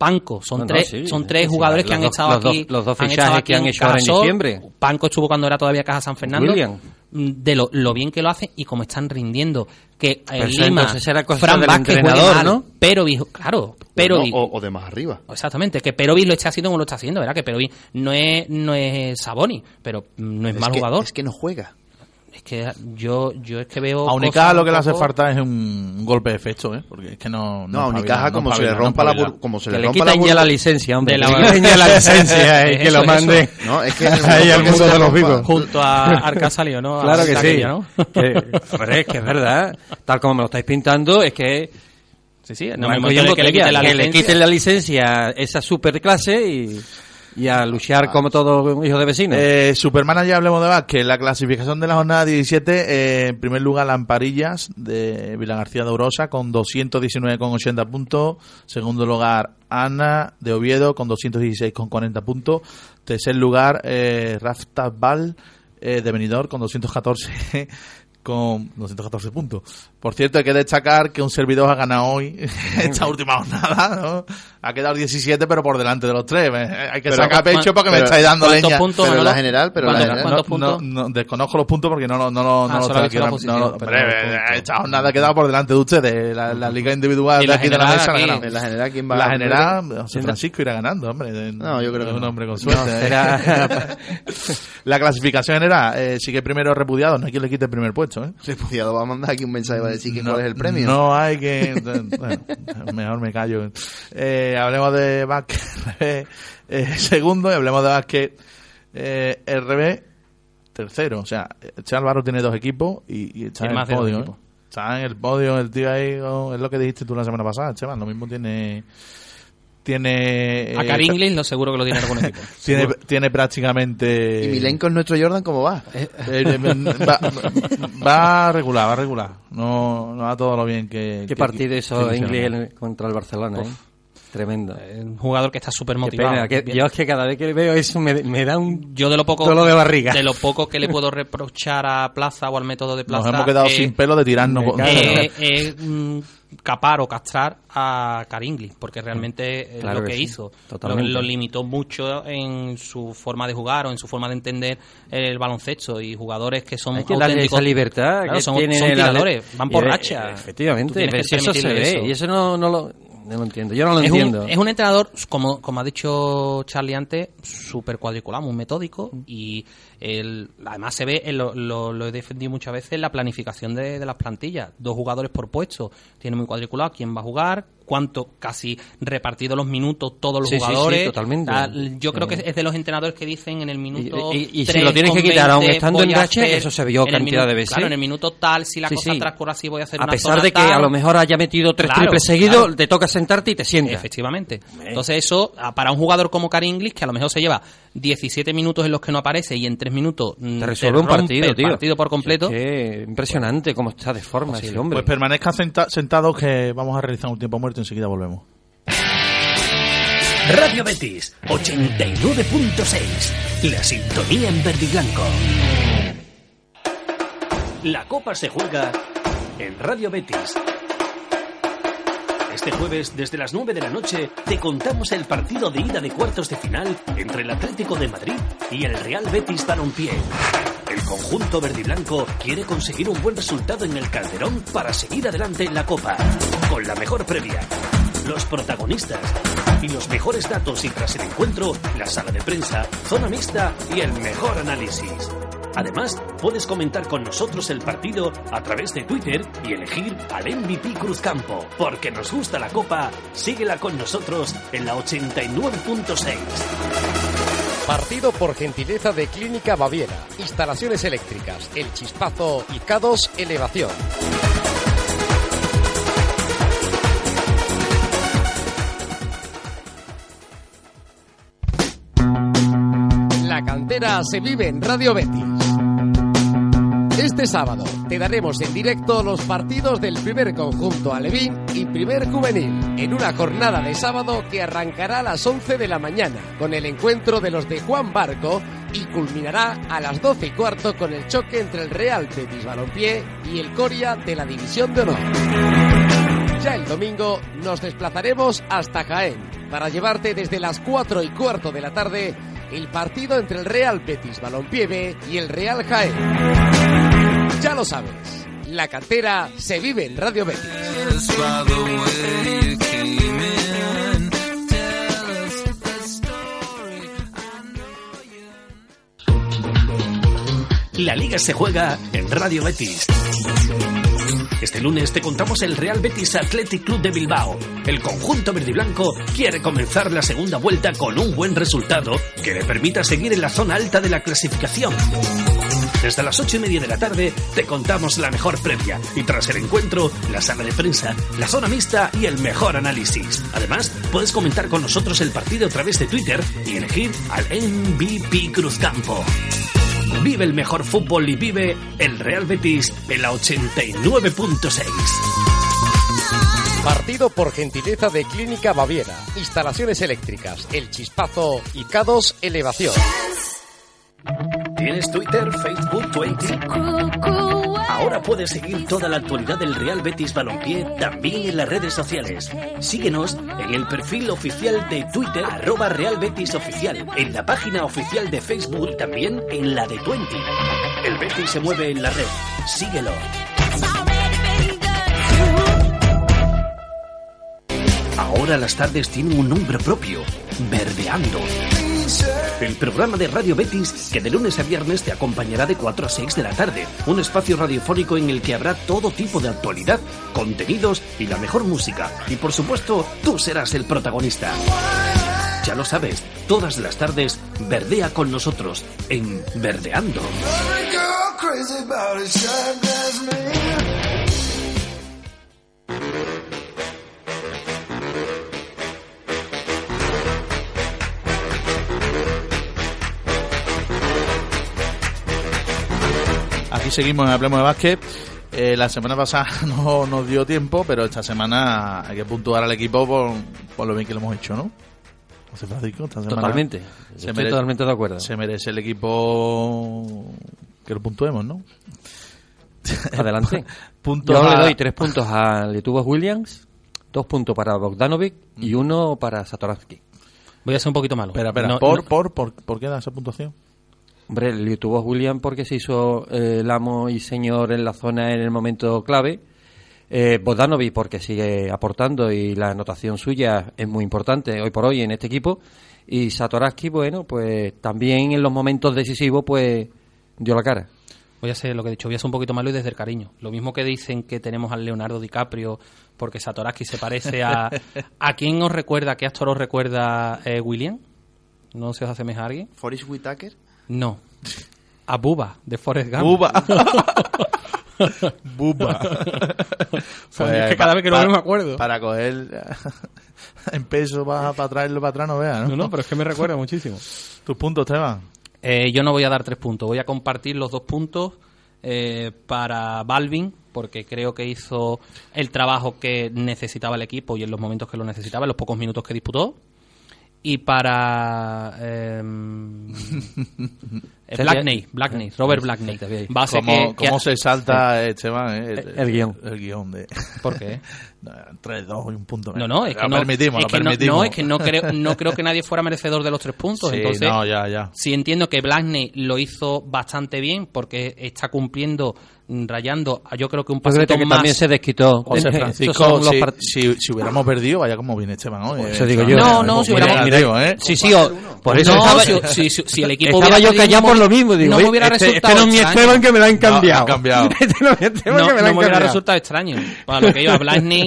Panco, son No, no, tres, sí, son tres sí, jugadores que han dos- estado los dos- aquí. los dos han fichajes que han hecho ahora en diciembre. Panco estuvo cuando era todavía Caja San Fernando. William. Mm, De lo, lo bien que lo hacen y como están rindiendo. Que eso Lima, cosa Fran Vázquez entrenador, mal, ¿no? Pero, claro, pero Bueno, o, o de más arriba. Exactamente, que Perovic lo esté haciendo como lo está haciendo, ¿verdad? Que Perovic no es, no es Saboni, pero no es, mal que, jugador. Es que no juega. Es que yo, yo es que veo. A Unicaja lo que le hace falta es un, golpe de efecto, ¿eh? Porque es que no. No, a espabila, Unicaja no como se le espabila, no rompa la como se Que le le rompa la quiten ya bur- la licencia, hombre. De la- Que le quiten ya la licencia y Es que eso, lo eso. mande. No, es que Ahí al que mundo de los rompa- vivos. Junto a Arcasalio, ¿no? A Claro que sí. ¿no? Que, es que es verdad. Tal como me lo estáis pintando, es que Sí, sí, no no me que le quiten la que le licencia. quiten la licencia a esa superclase y, y a luchar como todo hijo de vecino. Eh, Superman, ya hablemos de básquet. La clasificación de la jornada 17, eh, en primer lugar, Lamparillas de Vila García de Urosa con 219,80 puntos. Segundo lugar, Ana de Oviedo con 216,40 puntos. Tercer lugar, eh, Raftabal eh, de Benidorm con 214 con 214 puntos. Por cierto, hay que destacar que un servidor ha ganado hoy esta última jornada, ¿no? Ha quedado 17, pero por delante de los tres. Eh, Hay que Pero, sacar pecho porque me estáis dando ¿cuántos leña. puntos, Pero la general, pero la ¿Cuántos- general. ¿Cuántos No, puntos? no, no, desconozco los puntos porque no, lo- no, no, Ah, aquí. no- posición, hombre, los eh, puntos. esta jornada ha quedado por delante de ustedes. La, la liga individual de aquí de la mesa ha aquí. ganado. La general, ¿quién va La a- general, José Francisco irá ganando, hombre. No, yo creo que Es un no. hombre con suerte. ¿eh? La clasificación general eh, sigue primero repudiado, no hay quien le quite el primer puesto. Puesto, ¿eh? Repudiado va a mandar aquí un mensaje para decir que cuál es el premio. No hay que... bueno, mejor me callo. Eh, hablemos de básquet eh, segundo y hablemos de básquet eh, RB tercero. O sea, Che Álvaro tiene dos equipos y, y está en más el podio. ¿eh? Está en el podio el tío ahí, oh, es lo que dijiste tú la semana pasada, Esteban. Lo mismo tiene... Tiene... A eh, Karim Inglis lo seguro que lo tiene algún equipo. tiene, tiene prácticamente... ¿Y Milenko es nuestro Jordan cómo va? Eh, eh, va, va regular, va regular. No, no va todo lo bien que. Qué que- partido hizo. Inglés contra el Barcelona, ¿eh? Tremendo. Eh, Un jugador que está súper Qué motivado. pena. que- yo es que cada vez que veo eso me, me da un... Yo de lo poco Dolor de barriga. de lo poco que le puedo reprochar a Plaza o al método de Plaza Nos hemos quedado sin pelo de tirarnos. Eh, eh, mm, capar o castrar a Caringli, porque realmente eh, lo que que, sí, hizo lo, limitó mucho en su forma de jugar o en su forma de entender el baloncesto y jugadores que son Hay que darle auténticos- esa libertad Claro, que son, tienen son tiradores, van por y racha. Efectivamente, eso se ve eso. y eso no, no, lo, no lo entiendo. Yo no lo es entiendo. Un, es un entrenador, como, como ha dicho Charlie antes, súper cuadriculado, muy metódico y el, además se ve, eh, lo, lo- lo he defendido muchas veces, la planificación de, de las plantillas. Dos jugadores por puesto, tiene muy cuadriculado quién va a jugar, cuánto, casi repartido los minutos todos los Sí, sí, sí, jugadores. totalmente. Yo creo que es de los entrenadores que dicen en el minuto. Y- y- y si 3 lo tienes que quitar, aun 20 estando en racha, eso se vio cantidad de veces. Claro, en el minuto tal, si la cosa transcurre así, voy a hacer a una pesar zona de que tal. a lo mejor haya metido tres Claro, triples seguidos, claro. te toca sentarte y te sientas. Efectivamente. Entonces eso, para un jugador como Karim Inglis, que a lo mejor se lleva 17 minutos en los que no aparece y en 3 minutos mm, Te resuelve un partido, el tío. partido por completo. Impresionante cómo está de forma ese hombre. Pues permanezcan senta- sentados que vamos a realizar un tiempo muerto y enseguida volvemos. Radio Betis 89.6. La sintonía en verde y blanco. La copa se juega en Radio Betis. Este jueves, desde las 9 de la noche, te contamos el partido de ida de cuartos de final entre el Atlético de Madrid y el Real Betis Balompié. El conjunto verde y blanco quiere conseguir un buen resultado en el Calderón para seguir adelante en la Copa, con la mejor previa, los protagonistas y los mejores datos y tras el encuentro, la sala de prensa, zona mixta y el mejor análisis. Además, puedes comentar con nosotros el partido a través de Twitter y elegir al MVP Cruzcampo. Porque nos gusta la copa, síguela con nosotros en la 89.6. Partido por gentileza de Clínica Baviera. Instalaciones eléctricas, El Chispazo y K2 Elevación. La cantera se vive en Radio Betis. Este sábado te daremos en directo los partidos del primer conjunto alevín y primer juvenil en una jornada de sábado que arrancará a las 11 de la mañana con el encuentro de los de Juan Barco y culminará a las 12 y cuarto con el choque entre el Real Betis Balompié y el Coria de la División de Honor. Ya el domingo nos desplazaremos hasta Jaén para llevarte desde las 4 y cuarto de la tarde el partido entre el Real Betis Balompié y el Real Jaén. Ya lo sabes, la cantera se vive en Radio Betis. La liga se juega en Radio Betis. Este lunes te contamos el Real Betis Athletic Club de Bilbao. El conjunto verde y blanco quiere comenzar la segunda vuelta con un buen resultado que le permita seguir en la zona alta de la clasificación. Desde las ocho y media de la tarde te contamos la mejor previa y tras el encuentro, la sala de prensa, la zona mixta y el mejor análisis. Además, puedes comentar con nosotros el partido a través de Twitter y elegir al MVP Cruzcampo. Vive el mejor fútbol y vive el Real Betis en la 89.6. Partido por gentileza de Clínica Baviera. Instalaciones eléctricas, El Chispazo y K2 Elevación. ¿Tienes Twitter, Facebook, Twenty? Ahora puedes seguir toda la actualidad del Real Betis Balompié también en las redes sociales. Síguenos en el perfil oficial de Twitter, arroba Real Betis Oficial, en la página oficial de Facebook y también en la de Twenty. El Betis se mueve en la red. Síguelo. Ahora las tardes tienen un nombre propio, Verdeando. El programa de Radio Betis que de lunes a viernes te acompañará de 4 a 6 de la tarde. Un espacio radiofónico en el que habrá todo tipo de actualidad, contenidos y la mejor música. Y por supuesto, tú serás el protagonista. Ya lo sabes, todas las tardes verdea con nosotros en Verdeando. Aquí seguimos en Hablemos de Básquet. Eh, la semana pasada no nos dio tiempo, pero esta semana hay que puntuar al equipo por, por lo bien que lo hemos hecho, ¿no? José Francisco, esta semana Totalmente. se Estoy merece- totalmente de acuerdo. Se merece el equipo que lo puntuemos, ¿no? Adelante. Puntos Yo le doy tres puntos a Letubos Williams, dos puntos para Bogdanovic y uno para Satoransky. Voy a ser un poquito malo. Espera, espera, No- por, no- por, por, ¿por qué da esa puntuación? Hombre, Letubos Williams porque se hizo eh, el amo y señor en la zona en el momento clave. Eh, Bogdanovic porque sigue aportando y la anotación suya es muy importante hoy por hoy en este equipo. Y Satoransky, bueno, pues también en los momentos decisivos, pues dio la cara. Voy a ser lo que he dicho, voy a ser un poquito malo y desde el cariño. Lo mismo que dicen que tenemos al Leonardo DiCaprio porque Satoraski se parece a... ¿A quién os recuerda, qué actor os recuerda eh, William? ¿No se os asemeja a alguien? Forrest Whitaker. No. A Buba, de Forrest Gump. Buba. Buba. Pues es que cada vez que lo veo me acuerdo. Para coger en peso para, para traerlo para atrás, no veas, ¿no? No, no, pero es que me recuerda muchísimo. Tus puntos, Esteban. Eh, yo no voy a dar tres puntos, voy a compartir los dos puntos eh, para Balvin, porque creo que hizo el trabajo que necesitaba el equipo y en los momentos que lo necesitaba, en los pocos minutos que disputó. Y para em, eh, Blackney, Blackney, Robert Blackney. Base ¿Cómo, que, que- cómo se salta, Esteban? eh, El- el guion. El guion de... ¿Por qué? 3, 2 y un punto. No, no, es que lo no, permitimos, es lo que no- permitimos. no, es que no creo, no creo que nadie fuera merecedor de los tres puntos. Sí, entonces, no, ya, ya. sí entiendo que Blackney lo hizo bastante bien porque está cumpliendo, mm, rayando, a yo creo que un pasito que más. también se desquitó. José Francisco, son los si, si, si hubiéramos perdido, vaya como viene Esteban hoy. Eso eh, digo Esteban, yo. No, eh, no, si hubiéramos- negativo, ¿eh? Sí, sí, o- por eso no, estaba, si, si- si- si el equipo estaba hubiera yo perdido, callado no por me- lo mismo. Digo, no me "Oye, hubiera este, resultado este no es mi. Esteban que me lo han cambiado. han cambiado. este no es mi Esteban No, que me lo no han me hubiera resultado extraño. Para lo que yo,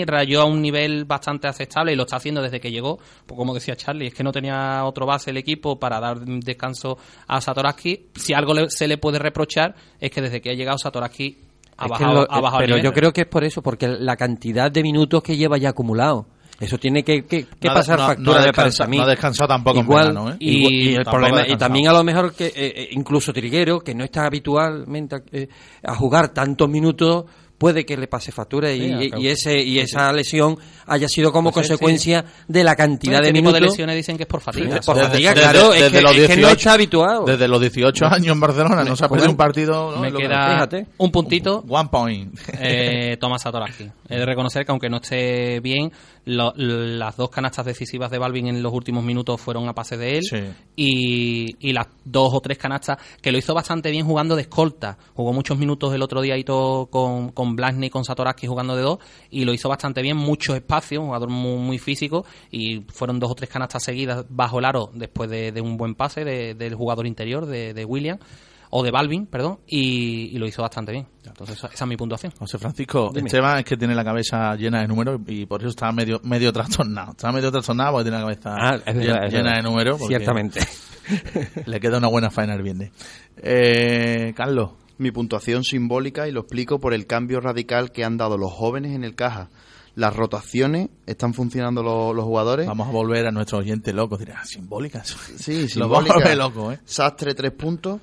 Rayó a un nivel bastante aceptable y lo está haciendo desde que llegó. Pues como decía Charlie, es que no tenía otro base el equipo para dar descanso a Satoraski. Si algo le- se le puede reprochar es que desde que ha llegado Satoraski ha Es bajado, lo- ha bajado el pero nivel. yo creo que es por eso, porque la cantidad de minutos que lleva ya acumulado. Eso tiene que, que- que No ha- pasar no- factura, no ha me parece descansado- a mí. no ha descansado tampoco en Igual, verano, ¿eh? y, Igual- y el problema, y también a lo mejor que eh, eh, incluso Triguero, que no está habitualmente eh, a jugar tantos minutos, puede que le pase factura y, Sí, y- acabo. y ese y esa lesión haya sido como Pues sí, consecuencia de la cantidad Este de tipo de minutos. lesiones dicen que es por fatiga. Por Desde- fatiga, desde- claro, es, desde que, los es que no 18 está habituado. Desde los 18 años en Barcelona no se ha perdido un partido. ¿no? Me queda fíjate. un puntito. One point. eh, Tomás Satoraski. He de reconocer que aunque no esté bien, lo- las dos canastas decisivas de Balvin en los últimos minutos fueron a pase de él Sí. y, y las dos o tres canastas que lo hizo bastante bien jugando de escolta. Jugó muchos minutos el otro día y todo con, con Blasny y con Satoraski jugando de dos y lo hizo bastante bien, mucho espacio, un jugador muy, muy físico y fueron dos o tres canastas seguidas bajo el aro después de, de un buen pase de- del jugador interior de, de William o de Balvin, perdón, y, y lo hizo bastante bien. Entonces esa, esa es mi puntuación. José Francisco, Dime. Esteban es que tiene la cabeza llena de números y por eso está medio medio trastornado. Está medio trastornado porque tiene la cabeza Ah, verdad, llena, de números. Ciertamente. Le queda una buena faena el viernes. Eh, Carlos, Mi puntuación simbólica y lo explico por el cambio radical que han dado los jóvenes en el caja. Las rotaciones, están funcionando los, los jugadores. vamos a volver a nuestros oyentes locos. Dirán, simbólicas. Sí, Lo vamos a simbólica. ver loco, ¿eh? Sastre, tres puntos.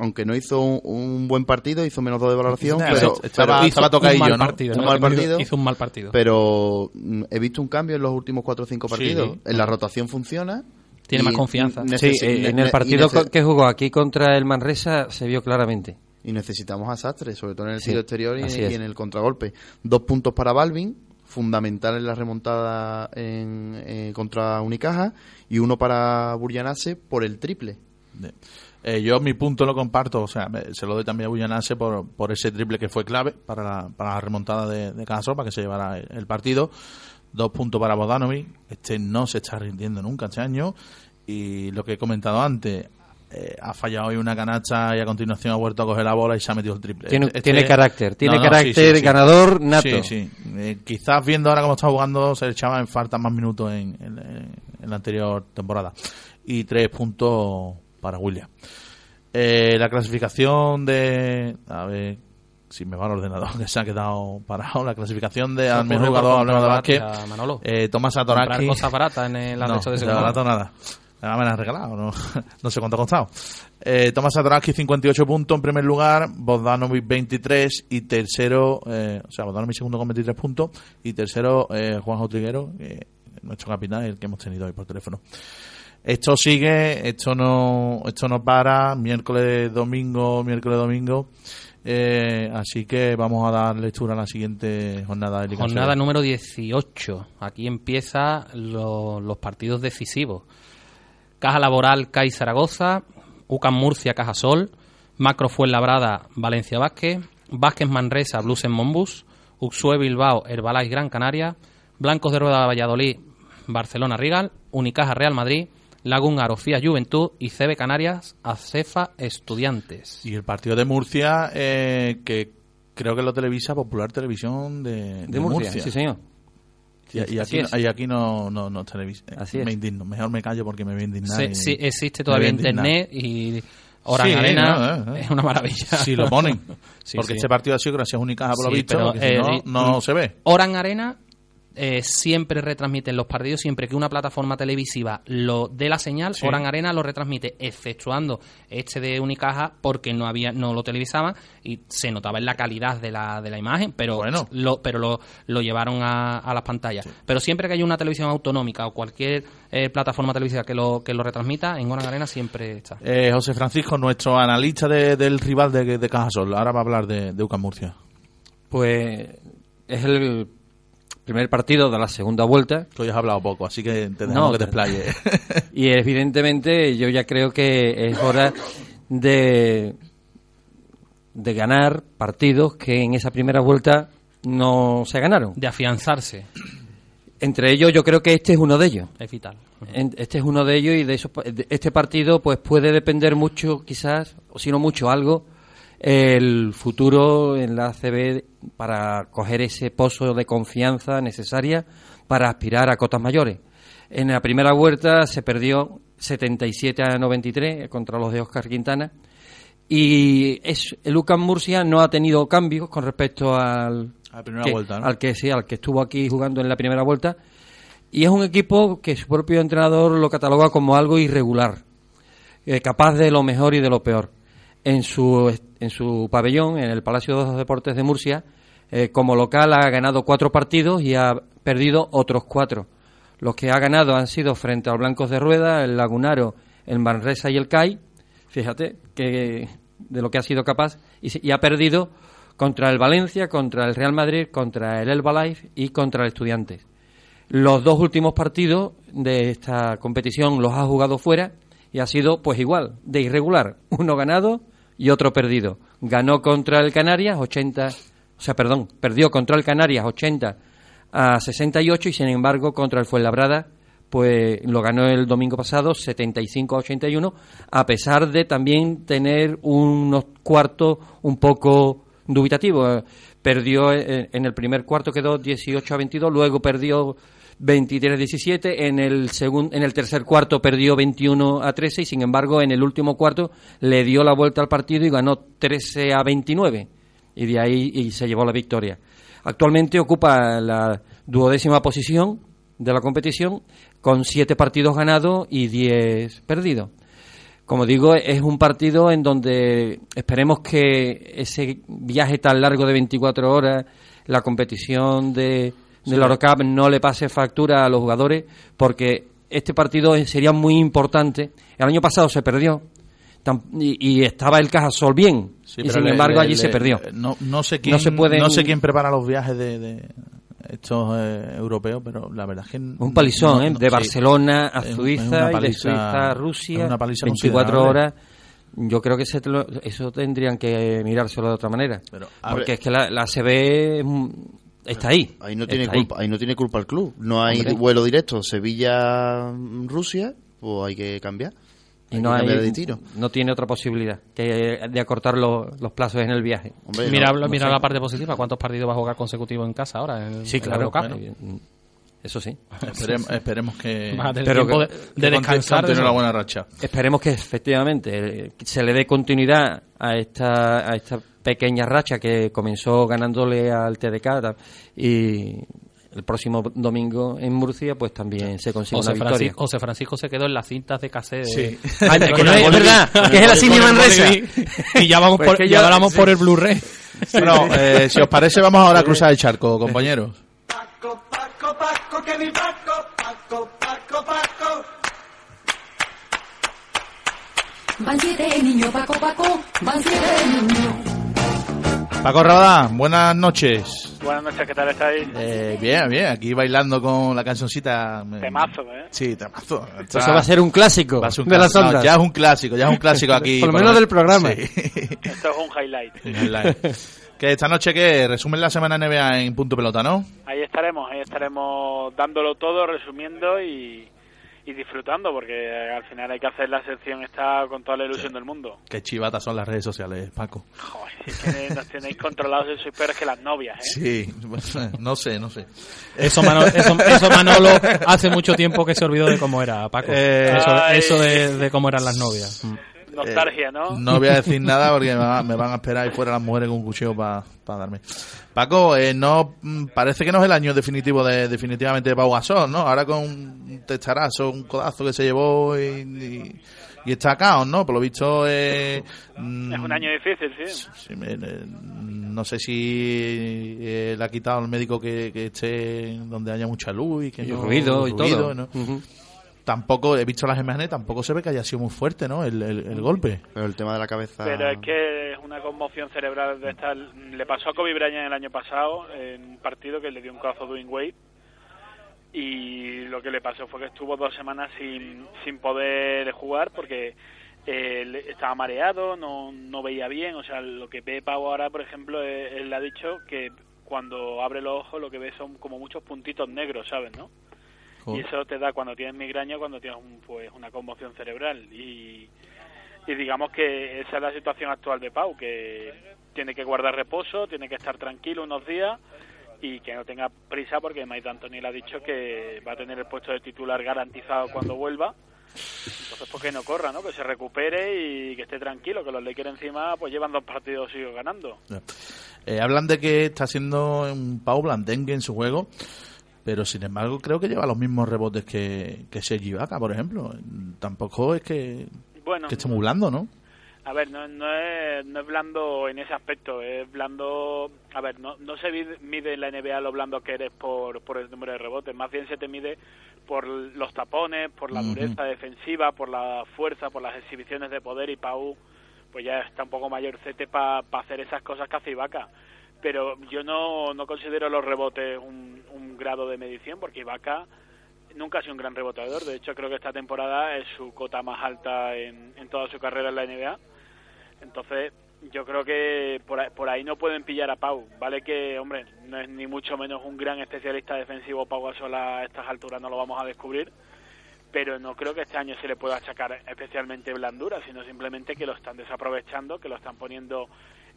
Aunque no hizo un, un buen partido, hizo menos dos de valoración. Nah, pero, estaba- estaba un tocadillo, mal ¿no? partido, Un ¿no? mal partido. Hizo un mal partido. pero mm, he visto un cambio en los últimos cuatro o cinco Sí. partidos. En la rotación funciona. Tiene más confianza. Sí, eh, en el partido que jugó aquí contra el Manresa se vio claramente. Y necesitamos a Sastre, sobre todo en el Sí, tiro exterior y, en el contragolpe. Dos puntos para Balvin, fundamental en la remontada en, eh, contra Unicaja, y uno para Burjanase por el triple. Eh, yo mi punto lo comparto, o sea, me- se lo doy también a Bullanase por, por ese triple que fue clave para la, para la remontada de, de Cajasol, para que se llevara el, el partido. Dos puntos para Bodanovic, este no se está rindiendo nunca este año. y lo que he comentado antes, eh, ha fallado hoy una canasta y a continuación ha vuelto a coger la bola y se ha metido el triple. Tiene, Este- tiene carácter, tiene No, no, carácter sí, sí, sí. ganador nato. Sí, sí. Eh, quizás viendo ahora cómo está jugando se le echaba en falta más minutos en, en- en la anterior temporada. Y tres puntos para William. Eh, la clasificación de... A ver si me va el ordenador que se ha quedado parado. La clasificación de al mejor jugador hablemos de básquet. Eh, Tomás Satoransky. cosas baratas en el No, de barato nada. Nada me la han regalado, no, no sé cuánto ha costado. Eh, Tomás Satoransky 58 puntos en primer lugar, Bogdanovic 23 y tercero, eh, o sea, Bogdanovic segundo con 23 puntos y tercero eh, Juanjo Triguero, nuestro capitán, el que hemos tenido hoy por teléfono. Esto sigue, esto no, esto no para, miércoles, domingo, miércoles, domingo. Eh, así que vamos a dar lectura a la siguiente jornada de Liga Jornada número 18. Aquí empieza lo- los partidos decisivos. Caja Laboral, CAI Zaragoza, UCAM Murcia, Caja Sol, Macro Fuenlabrada, Valencia Vázquez, Vázquez Manresa, Blues en Monbus, Uxue Bilbao, Herbalife Gran Canaria, Blancos de Rueda Valladolid, Barcelona Rigal, Unicaja Real Madrid, Lagún Arofía Juventud y CB Canarias, Acefa Estudiantes. Y el partido de Murcia, eh, que creo que lo televisa Popular Televisión de, De Murcia, sí señor. Y, y aquí, y aquí no, no, no televisa. Así me es. indigno. Mejor me callo porque me voy a indignar. Sí, y- sí, existe todavía a internet y Oran Sí, Arena no, eh, eh. es una maravilla. Si lo ponen. Sí, porque sí. este partido ha sido gracias a Unicaja por lo Sí, visto, pero, porque si eh, no, no se ve. Oran Arena eh, siempre retransmiten los partidos, siempre que una plataforma televisiva lo dé la señal, Sí. Oran Arena lo retransmite, exceptuando este de Unicaja porque no había no lo televisaban y se notaba en la calidad de la, de la imagen, pero Bueno. lo, pero lo, lo llevaron a, a las pantallas. Pero siempre que hay una televisión autonómica o cualquier eh, plataforma televisiva que lo, que lo retransmita, en Oran Arena siempre está. Eh, José Francisco, nuestro analista de- del rival de, de Cajasol. Ahora va a hablar de, de UCAM Murcia. Pues es el primer partido de la segunda vuelta hoy has hablado poco, así que te dejamos No, que te explayes. y evidentemente yo ya creo que es hora de, de ganar partidos que en esa primera vuelta no se ganaron. De afianzarse Entre ellos yo creo que este es uno de ellos. es vital. En- Este es uno de ellos y de, esos de este partido pues puede depender mucho, quizás, o si no mucho, algo, el futuro en la ACB para coger ese pozo de confianza necesaria para aspirar a cotas mayores. En la primera vuelta se perdió 77 a 93 contra los de Oscar Quintana y es, el UCAM Murcia no ha tenido cambios con respecto al A primera que, vuelta, ¿no? al que sí, al que estuvo aquí jugando en la primera vuelta y es un equipo que su propio entrenador lo cataloga como algo irregular, eh, capaz de lo mejor y de lo peor. En su, en su pabellón, en el Palacio de los Deportes de Murcia, eh, como local ha ganado cuatro partidos y ha perdido otros cuatro. Los que ha ganado han sido frente al Blancos de Rueda, el Lagunaro, el Manresa y el CAI. Fíjate que de lo que ha sido capaz y, y ha perdido contra el Valencia, contra el Real Madrid, contra el Elba Life y contra el Estudiantes. Los dos últimos partidos de esta competición los ha jugado fuera y ha sido pues igual, de irregular, uno ganado y otro perdido. Ganó contra el Canarias 80, o sea, perdón, perdió contra el Canarias 80 a 68 y sin embargo contra el Fuenlabrada pues lo ganó el domingo pasado 75 a 81 a pesar de también tener unos cuartos un poco dubitativos. Perdió eh, en el primer cuarto quedó 18 a 22, luego perdió 23 a 17, en el segundo en el tercer cuarto perdió 21 a 13 y sin embargo en el último cuarto le dio la vuelta al partido y ganó 13 a 29 y de ahí y se llevó la victoria. Actualmente ocupa la duodécima posición de la competición con siete partidos ganados y 10 perdidos. Como digo, es un partido en donde esperemos que ese viaje tan largo de 24 horas, la competición de, de la Eurocup no le pase factura a los jugadores, porque este partido sería muy importante. El año pasado se perdió y, y estaba el Cajasol bien, Sí, y sin le- embargo le- allí se perdió. No, no sé quién, No se pueden- no sé quién prepara los viajes de, de estos eh, europeos, pero la verdad es que Un palizón, no- ¿eh? De sí. Barcelona a Suiza una y de paliza- Suiza a Rusia, una paliza 24 considerable. horas. Yo creo que ese te lo- eso tendrían que mirárselo de otra manera. Pero, porque ver- es que la, la CB es un- está ahí. Ahí no tiene ahí. culpa, ahí no tiene culpa el club. No hay Hombre. vuelo directo Sevilla-Rusia pues hay que cambiar. Y Hay no, que hay, cambiar de tiro. no tiene otra posibilidad que de acortar los, los plazos en el viaje. Hombre, Mira, no, no mira sé. la parte positiva. ¿Cuántos partidos va a jugar consecutivos en casa ahora? En, Sí, en claro. Bueno, eso sí. Esperemos, esperemos que, Pero de, de que descansar. de continúe eso. una buena racha. Esperemos que efectivamente eh, se le dé continuidad a esta, a esta pequeña racha que comenzó ganándole al TDK y el próximo domingo en Murcia pues también se consigue José, una victoria. Francisco, José Francisco se quedó en las cintas de cassette. Sí. Ay, que no es, verdad, que es el el Manresa. Y ya vamos Pues por, que ya ya- hablamos sí. por el Blu-ray. Bueno, eh, si os parece, vamos ahora a cruzar el charco, compañeros. Van siete niños, Paco, Paco, van siete niños. Paco Rabadá, buenas noches. Buenas noches, ¿qué tal estáis? Eh, bien, bien, aquí bailando con la cancioncita. Temazo, ¿eh? Sí, temazo. Eso va a ser un clásico Va a ser un de las clásico. No, ondas. ya es un clásico, ya es un clásico aquí. Por lo menos del programa. Sí. Esto es un highlight. Online. que esta noche, ¿qué? Resumen la semana NBA en punto pelota, ¿no? Ahí estaremos, ahí estaremos dándolo todo, resumiendo y, y disfrutando, porque al final hay que hacer la sección esta con toda la ilusión del mundo. Qué chivatas son las redes sociales, Paco. Joder, es que nos tenéis controlados y sois peores que las novias, ¿eh? Sí, no sé, no sé. Eso, Manolo, eso, eso Manolo hace mucho tiempo que se olvidó de cómo era, Paco. Eh, eso Ay. eso de, de cómo eran las novias. Nostalgia, ¿no? No voy a decir nada porque me, va- me van a esperar ahí fuera las mujeres con un cuchillo para darme. Paco, eh, no mm, parece que no es el año definitivo de definitivamente de Pau Gasol, ¿no? Ahora con un testarazo, un codazo que se llevó y, y, y está caos, ¿no? Por lo visto eh, mm, Es un año difícil, sí. sí, me- eh, no sé si eh, le ha quitado al médico que, que esté donde haya mucha luz y que Y no ruido y todo. Tampoco he visto las imágenes, tampoco se ve que haya sido muy fuerte, ¿no? El, el- el golpe. Pero el tema de la cabeza... Pero es que es una conmoción cerebral de esta. Le pasó a Kobe Bryant el año pasado en un partido que le dio un codazo a Dwayne Wade. Y lo que le pasó fue que estuvo dos semanas sin, sin poder jugar porque eh, estaba mareado, no, no veía bien. O sea, lo que ve Pau ahora, por ejemplo, eh, él, le ha dicho que cuando abre los ojos lo que ve son como muchos puntitos negros, ¿sabes? ¿no? Y eso te da cuando tienes migraña, cuando tienes un, pues una conmoción cerebral. Y, y digamos que esa es la situación actual de Pau, que tiene que guardar reposo, tiene que estar tranquilo unos días y que no tenga prisa porque Mike D'Antoni le ha dicho que va a tener el puesto de titular garantizado cuando vuelva. Entonces, ¿por qué no corra, no? Que se recupere y que esté tranquilo, que los Lakers encima pues llevan dos partidos sigo ganando. Eh, hablan de que está haciendo un Pau blandengue en su juego, pero sin embargo creo que lleva los mismos rebotes que, que Sergi Ibaka, por ejemplo. Tampoco es que, Bueno, que esté muy blando, ¿no? A ver, no, no, es, no es blando en ese aspecto, es blando... A ver, no, no se mide en la NBA lo blando que eres por, por el número de rebotes, más bien se te mide por los tapones, por la dureza defensiva, por la fuerza, por las exhibiciones de poder y Pau pues ya está un poco mayorcete para hacer esas cosas que hace Ibaka. Pero yo no, no considero los rebotes un, grado de medición porque Ibaka nunca ha sido un gran reboteador. De hecho, creo que esta temporada es su cota más alta en, en toda su carrera en la NBA. Entonces, yo creo que por por ahí no pueden pillar a Pau. Vale que, hombre, no es ni mucho menos un gran especialista defensivo Pau Gasol a estas alturas, no lo vamos a descubrir. Pero no creo que este año se le pueda achacar especialmente blandura, sino simplemente que lo están desaprovechando, que lo están poniendo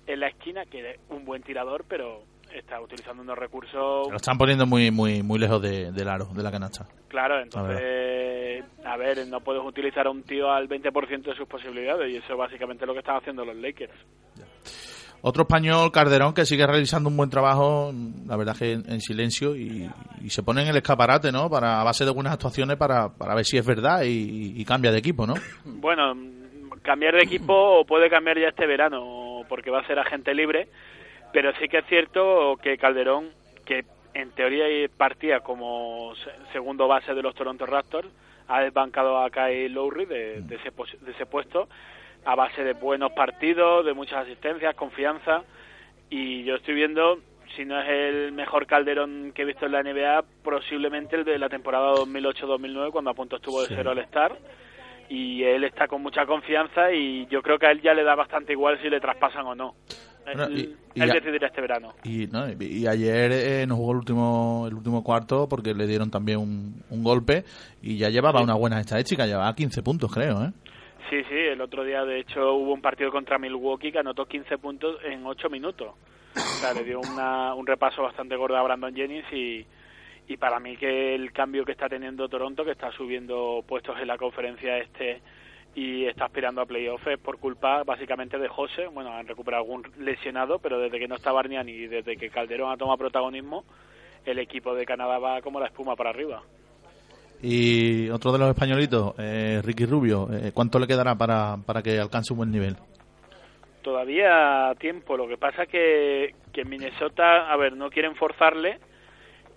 en la esquina, que es un buen tirador, pero está utilizando unos recursos Lo están poniendo muy muy muy lejos de- del aro, de la canasta. Claro, entonces, a ver, no puedes utilizar a un tío al 20% de sus posibilidades y eso es básicamente lo que están haciendo los Lakers. Otro español, Calderón, que sigue realizando un buen trabajo, la verdad que en, en silencio, y, y se pone en el escaparate, ¿no? Para, a base de buenas actuaciones para, para ver si es verdad y, y cambia de equipo, ¿no? Bueno, cambiar de equipo puede cambiar ya este verano porque va a ser agente libre, pero sí que es cierto que Calderón, que en teoría partía como se- segundo base de los Toronto Raptors, ha desbancado a Kyle Lowry de, de ese, de ese puesto a base de buenos partidos, de muchas asistencias, confianza y yo estoy viendo si no es el mejor Calderón que he visto en la NBA, posiblemente el de la temporada 2008-2009 cuando a punto estuvo de Sí. cero al estar y él está con mucha confianza y yo creo que a él ya le da bastante igual si le traspasan o no. Bueno, él, y- decidirá este verano. Y, no, y, ayer eh, nos jugó el último el último cuarto porque le dieron también un, un golpe y ya llevaba una buena estadística, llevaba 15 puntos, creo, ¿eh? Sí, sí, el otro día de hecho hubo un partido contra Milwaukee que anotó 15 puntos en 8 minutos. O sea, le dio una, un repaso bastante gordo a Brandon Jennings y, y para mí que el cambio que está teniendo Toronto, que está subiendo puestos en la conferencia este y está aspirando a playoffs es por culpa básicamente de José. Bueno, han recuperado algún lesionado, pero desde que no está Barniani y desde que Calderón ha tomado protagonismo, el equipo de Canadá va como la espuma para arriba. Y otro de los españolitos, eh, Ricky Rubio, eh, ¿cuánto le quedará para, para que alcance un buen nivel? todavía tiempo. Lo que pasa que, que en Minnesota, a ver, no quieren forzarle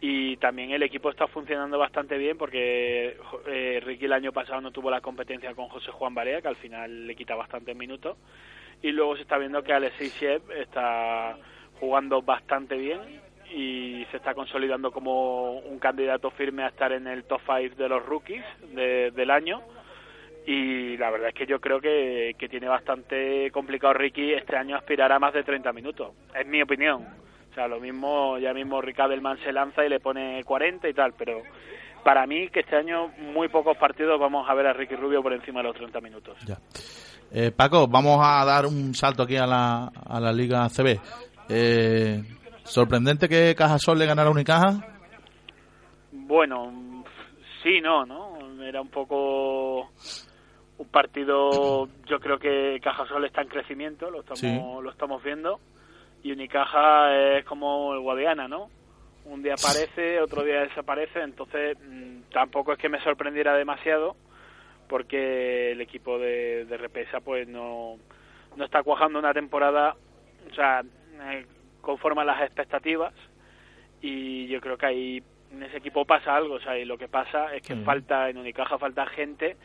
y también el equipo está funcionando bastante bien porque eh, Ricky el año pasado no tuvo la competencia con José Juan Barea, que al final le quita bastantes minutos. Y luego se está viendo que Alexei Shev está jugando bastante bien y se está consolidando como un candidato firme a estar en el top 5 de los rookies de- del año y la verdad es que yo creo que, que tiene bastante complicado Ricky este año aspirar a más de 30 minutos. Es mi opinión. O sea, lo mismo, ya mismo Ricadelman se lanza y le pone 40 y tal, pero para mí que este año muy pocos partidos vamos a ver a Ricky Rubio por encima de los 30 minutos. Eh, Paco, vamos a dar un salto aquí a la, a la Liga CB. Eh, sorprendente que Cajasol le ganara a Unicaja. Bueno, sí, no, ¿no? Era un poco un partido, yo creo que Cajasol está en crecimiento, lo estamos, Sí. lo estamos viendo, y Unicaja es como el Guadiana, ¿no? Un día aparece, otro día desaparece, entonces mm, tampoco es que me sorprendiera demasiado, porque el equipo de, de Repesa pues no, no está cuajando una temporada, o sea, eh, conforme a las expectativas, y yo creo que ahí en ese equipo pasa algo, o sea, y lo que pasa es que Sí. falta, en Unicaja falta gente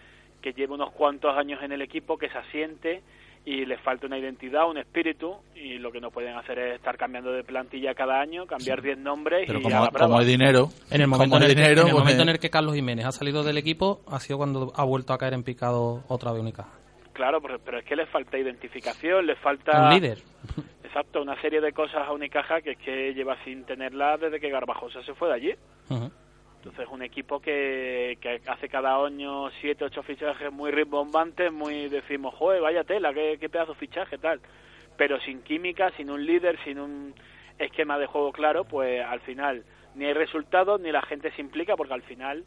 que lleve unos cuantos años en el equipo, que se asiente y les falta una identidad, un espíritu, y lo que no pueden hacer es estar cambiando de plantilla cada año, cambiar 10 nombres Pero y como, como hay dinero, En el momento, en el, que, dinero, en el pues, momento en el que Carlos Jiménez ha salido del equipo, ha sido cuando ha vuelto a caer en picado otra vez Unicaja. Claro, pero, pero es que les falta identificación, les falta... Un líder. Exacto, una serie de cosas a Unicaja que es que lleva sin tenerla desde que Garbajosa se fue de allí. Entonces, un equipo que, que hace cada año siete, ocho fichajes muy rimbombantes, muy decimos, joder, vaya tela, qué, qué pedazo de fichaje, tal. Pero sin química, sin un líder, sin un esquema de juego claro, pues al final ni hay resultados ni la gente se implica, porque al final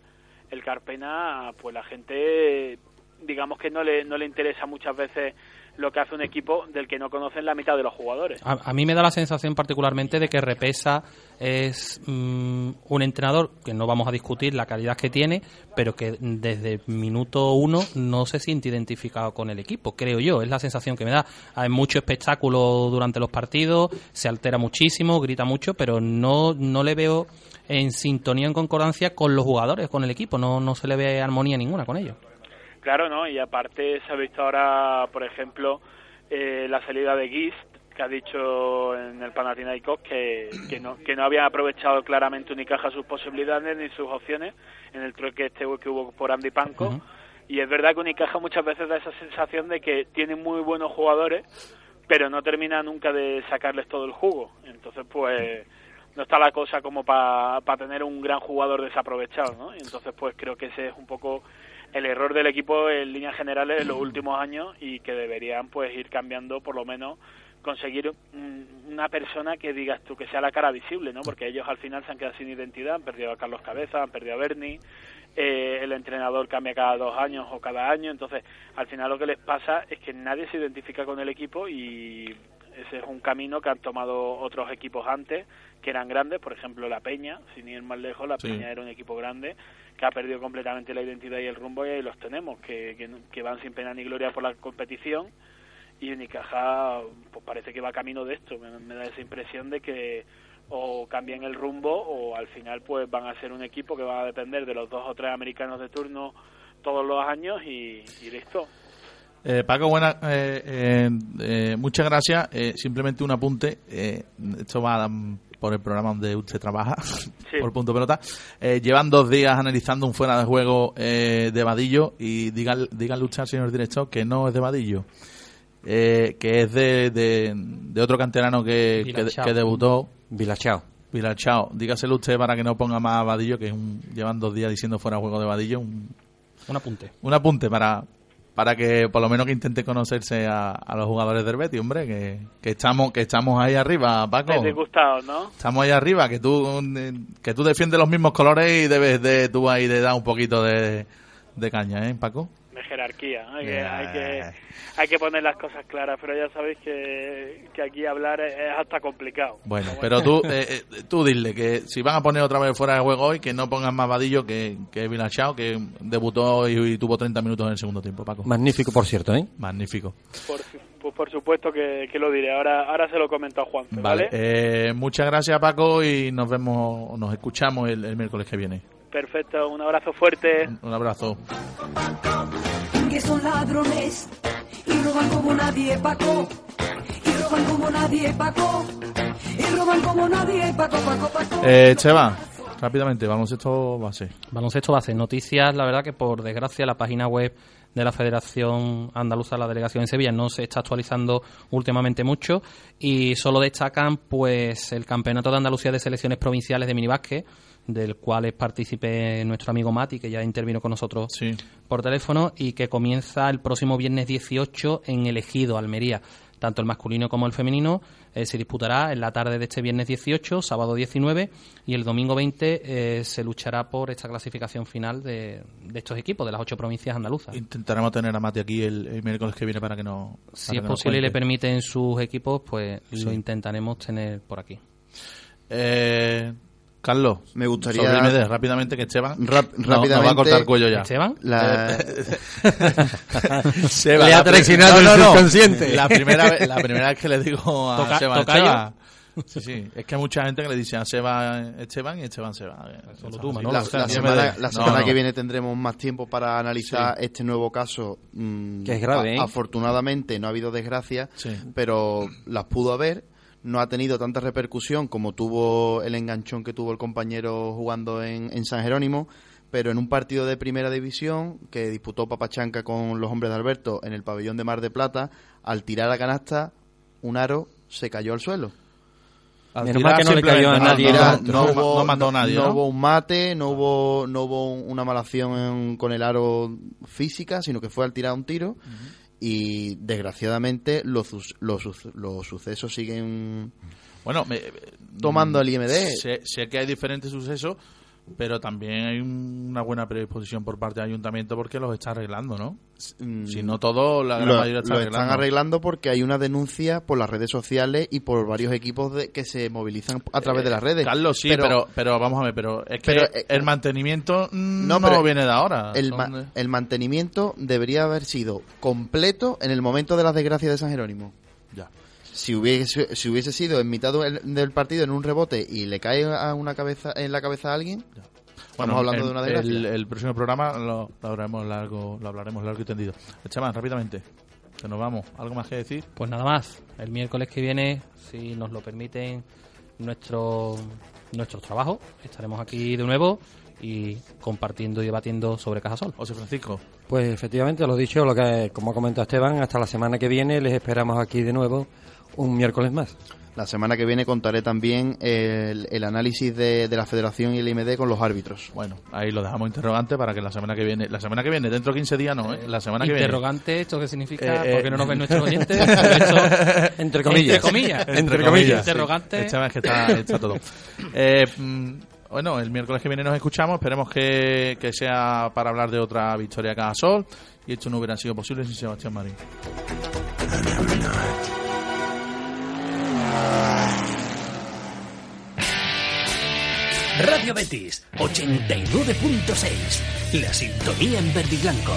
el Carpena, pues la gente, digamos que no le, no le interesa muchas veces lo que hace un equipo del que no conocen la mitad de los jugadores. A, mí me da la sensación particularmente de que Repesa es mm, un entrenador que no vamos a discutir la calidad que tiene, pero que desde minuto uno no se siente identificado con el equipo, creo yo. Es la sensación que me da. Hay mucho espectáculo durante los partidos, se altera muchísimo, grita mucho, pero no, no le veo en sintonía, en concordancia con los jugadores, con el equipo. No, no se le ve armonía ninguna con ellos. Claro, ¿no? Y aparte se ha visto ahora, por ejemplo, eh, la salida de Gist, que ha dicho en el Panathinaikos que, que, no, que no había aprovechado claramente Unicaja sus posibilidades ni sus opciones en el trueque este que hubo por Andy Panko. Y es verdad que Unicaja muchas veces da esa sensación de que tiene muy buenos jugadores, pero no termina nunca de sacarles todo el jugo. Entonces, pues no está la cosa como para tener un gran jugador desaprovechado, ¿no? Y entonces, pues creo que ese es un poco el error del equipo en líneas generales en los últimos años y que deberían pues ir cambiando por lo menos conseguir un- una persona que digas tú que sea la cara visible, ¿no? Porque ellos al final se han quedado sin identidad, han perdido a Carlos Cabeza, han perdido a Bernie, eh, el entrenador cambia cada dos años o cada año, entonces al final lo que les pasa es que nadie se identifica con el equipo y ese es un camino que han tomado otros equipos antes que eran grandes, por ejemplo la Peña, sin ir más lejos, la Sí. Peña era un equipo grande que ha perdido completamente la identidad y el rumbo y ahí los tenemos, que, que, que van sin pena ni gloria por la competición y Unicaja pues parece que va camino de esto, me, me da esa impresión de que o cambian el rumbo o al final pues van a ser un equipo que va a depender de los dos o tres americanos de turno todos los años y, y listo. Eh, Paco, buena, eh, eh, eh, muchas gracias. Eh, simplemente un apunte. eh, esto va por el programa donde usted trabaja, por punto pelota. Eh, llevan dos días analizando un fuera de juego eh, de Vadillo y díganle, díganle usted al señor director que no es de Vadillo. eh, que es de, de, de otro canterano que, que, Vilachao. que debutó. Vilachao. Vilachao. Dígaselo usted para que no ponga más a Vadillo, que es un, llevan dos días diciendo fuera juego de Vadillo. Un, Un apunte. un apunte para para que por lo menos que intente conocerse a, a los jugadores del Betis, hombre, que, que estamos que estamos ahí arriba, Paco. Disgustados, ¿no? Estamos ahí arriba, que tú que tú defiendes los mismos colores y debes de tú ahí de dar un poquito de, de caña, ¿eh, Paco? De jerarquía. Hay que, hay que, hay que poner las cosas claras, pero ya sabéis que, que aquí hablar es, es hasta complicado. Bueno, pero tú eh, eh, tú dile que si van a poner otra vez fuera de juego hoy, que no pongan más Vadillo que, que Vilachao, que debutó y, y tuvo 30 minutos en el segundo tiempo, Paco. Magnífico, por cierto, ¿eh? Magnífico. Por, pues por supuesto que, que lo diré. Ahora, ahora se lo comento a Juan. Vale, eh, muchas gracias Paco y nos vemos, nos escuchamos el, el miércoles que viene. Perfecto, un abrazo fuerte. Un abrazo. Que son ladrones y roban como nadie Paco y roban como nadie Paco y roban como nadie Paco Paco Paco Eh, Cheva, rápidamente, baloncesto base. Baloncesto base. Noticias, la verdad que por desgracia la página web de la Federación Andaluza, la delegación en Sevilla, no se está actualizando últimamente mucho y solo destacan pues el Campeonato de Andalucía de Selecciones Provinciales de Minibásquet, del cual es partícipe nuestro amigo Mati, que ya intervino con nosotros Sí. por teléfono y que comienza el próximo viernes 18 en El Ejido, Almería. Tanto el masculino como el femenino eh, se disputará en la tarde de este viernes 18, sábado 19 y el domingo 20 eh, se luchará por esta clasificación final de, de estos equipos, de las ocho provincias andaluzas. Intentaremos tener a Mati aquí el, el miércoles que viene para que no. Si es posible y le permiten sus equipos, pues lo intentaremos tener por aquí. Eh, Carlos, Me gustaría- rápidamente que Esteban Rap- no- nos va a rápidamente- cortar el cuello ya. ¿Esteban? La- Seba, Le ha traicionado el subconsciente. La primera, vez, la primera vez que le digo a Toca-. Esteban. Sí, sí. Es que hay mucha gente que le dice a Seba Esteban y Esteban Seba. Solo tú, Manolo, la, o sea, la yo semana, me- la no, semana no. que viene tendremos más tiempo para analizar este nuevo caso. mm, Que es grave, a- ¿eh? Afortunadamente no ha habido desgracias, Sí. pero las pudo haber. No ha tenido tanta repercusión como tuvo el enganchón que tuvo el compañero jugando en, en San Jerónimo, pero en un partido de primera división que disputó Papachanca con los hombres de Alberto en el pabellón de Mar de Plata, al tirar la canasta, un aro se cayó al suelo. Al tirar que no le cayó a nadie. no, hubo, no mató a nadie, no ¿no? hubo un mate, no hubo, no hubo una mala acción en- con el aro física, sino que fue al tirar un tiro. Y desgraciadamente los, los, los sucesos siguen Bueno, me- tomando el IMD. Sé, sé que hay diferentes sucesos, pero también hay un- una buena predisposición por parte del ayuntamiento porque los está arreglando, ¿no? Mm, Si no todo, la gran lo, mayoría está lo arreglando. están arreglando porque hay una denuncia por las redes sociales y por varios equipos de, que se movilizan a través de las redes. Carlos, sí, pero, pero, vamos a ver, pero es que pero, eh, el mantenimiento mm, no, no, viene de ahora. el, ma- el mantenimiento debería haber sido completo en el momento de las desgracias de San Jerónimo. Ya. Si hubiese, si hubiese sido en mitad del, del partido en un rebote y le cae a una cabeza en la cabeza a alguien, estamos Bueno, hablando el, de una desgracia. El, el próximo programa lo, lo hablaremos largo, lo hablaremos largo y tendido. Esteban, rápidamente, que nos vamos. ¿Algo más que decir? Pues nada más, el miércoles que viene, si nos lo permiten nuestro, nuestros trabajos, estaremos aquí de nuevo y compartiendo y debatiendo sobre Cajasol. José Francisco. Pues efectivamente, lo dicho, lo que como ha comentado Esteban, hasta la semana que viene les esperamos aquí de nuevo un miércoles más. La semana que viene contaré también el, el análisis de, de la Federación y el IMD con los árbitros. Bueno, ahí lo dejamos interrogante para que la semana que viene, la semana que viene, dentro de 15 días no, ¿eh? la semana que viene. Interrogante, ¿esto qué significa? Eh, eh, porque no nos ven nuestros oyentes. Esto- Entre comillas. Entre comillas. Entre comillas. Interrogante. sí. Esteban, es que está, está todo. Eh, mm, bueno, el miércoles que viene nos escuchamos. Esperemos que, que sea para hablar de otra victoria de Cajasol. Y esto no hubiera sido posible sin Sebastián Marín. Radio Betis 89.6. La sintonía en verde y blanco.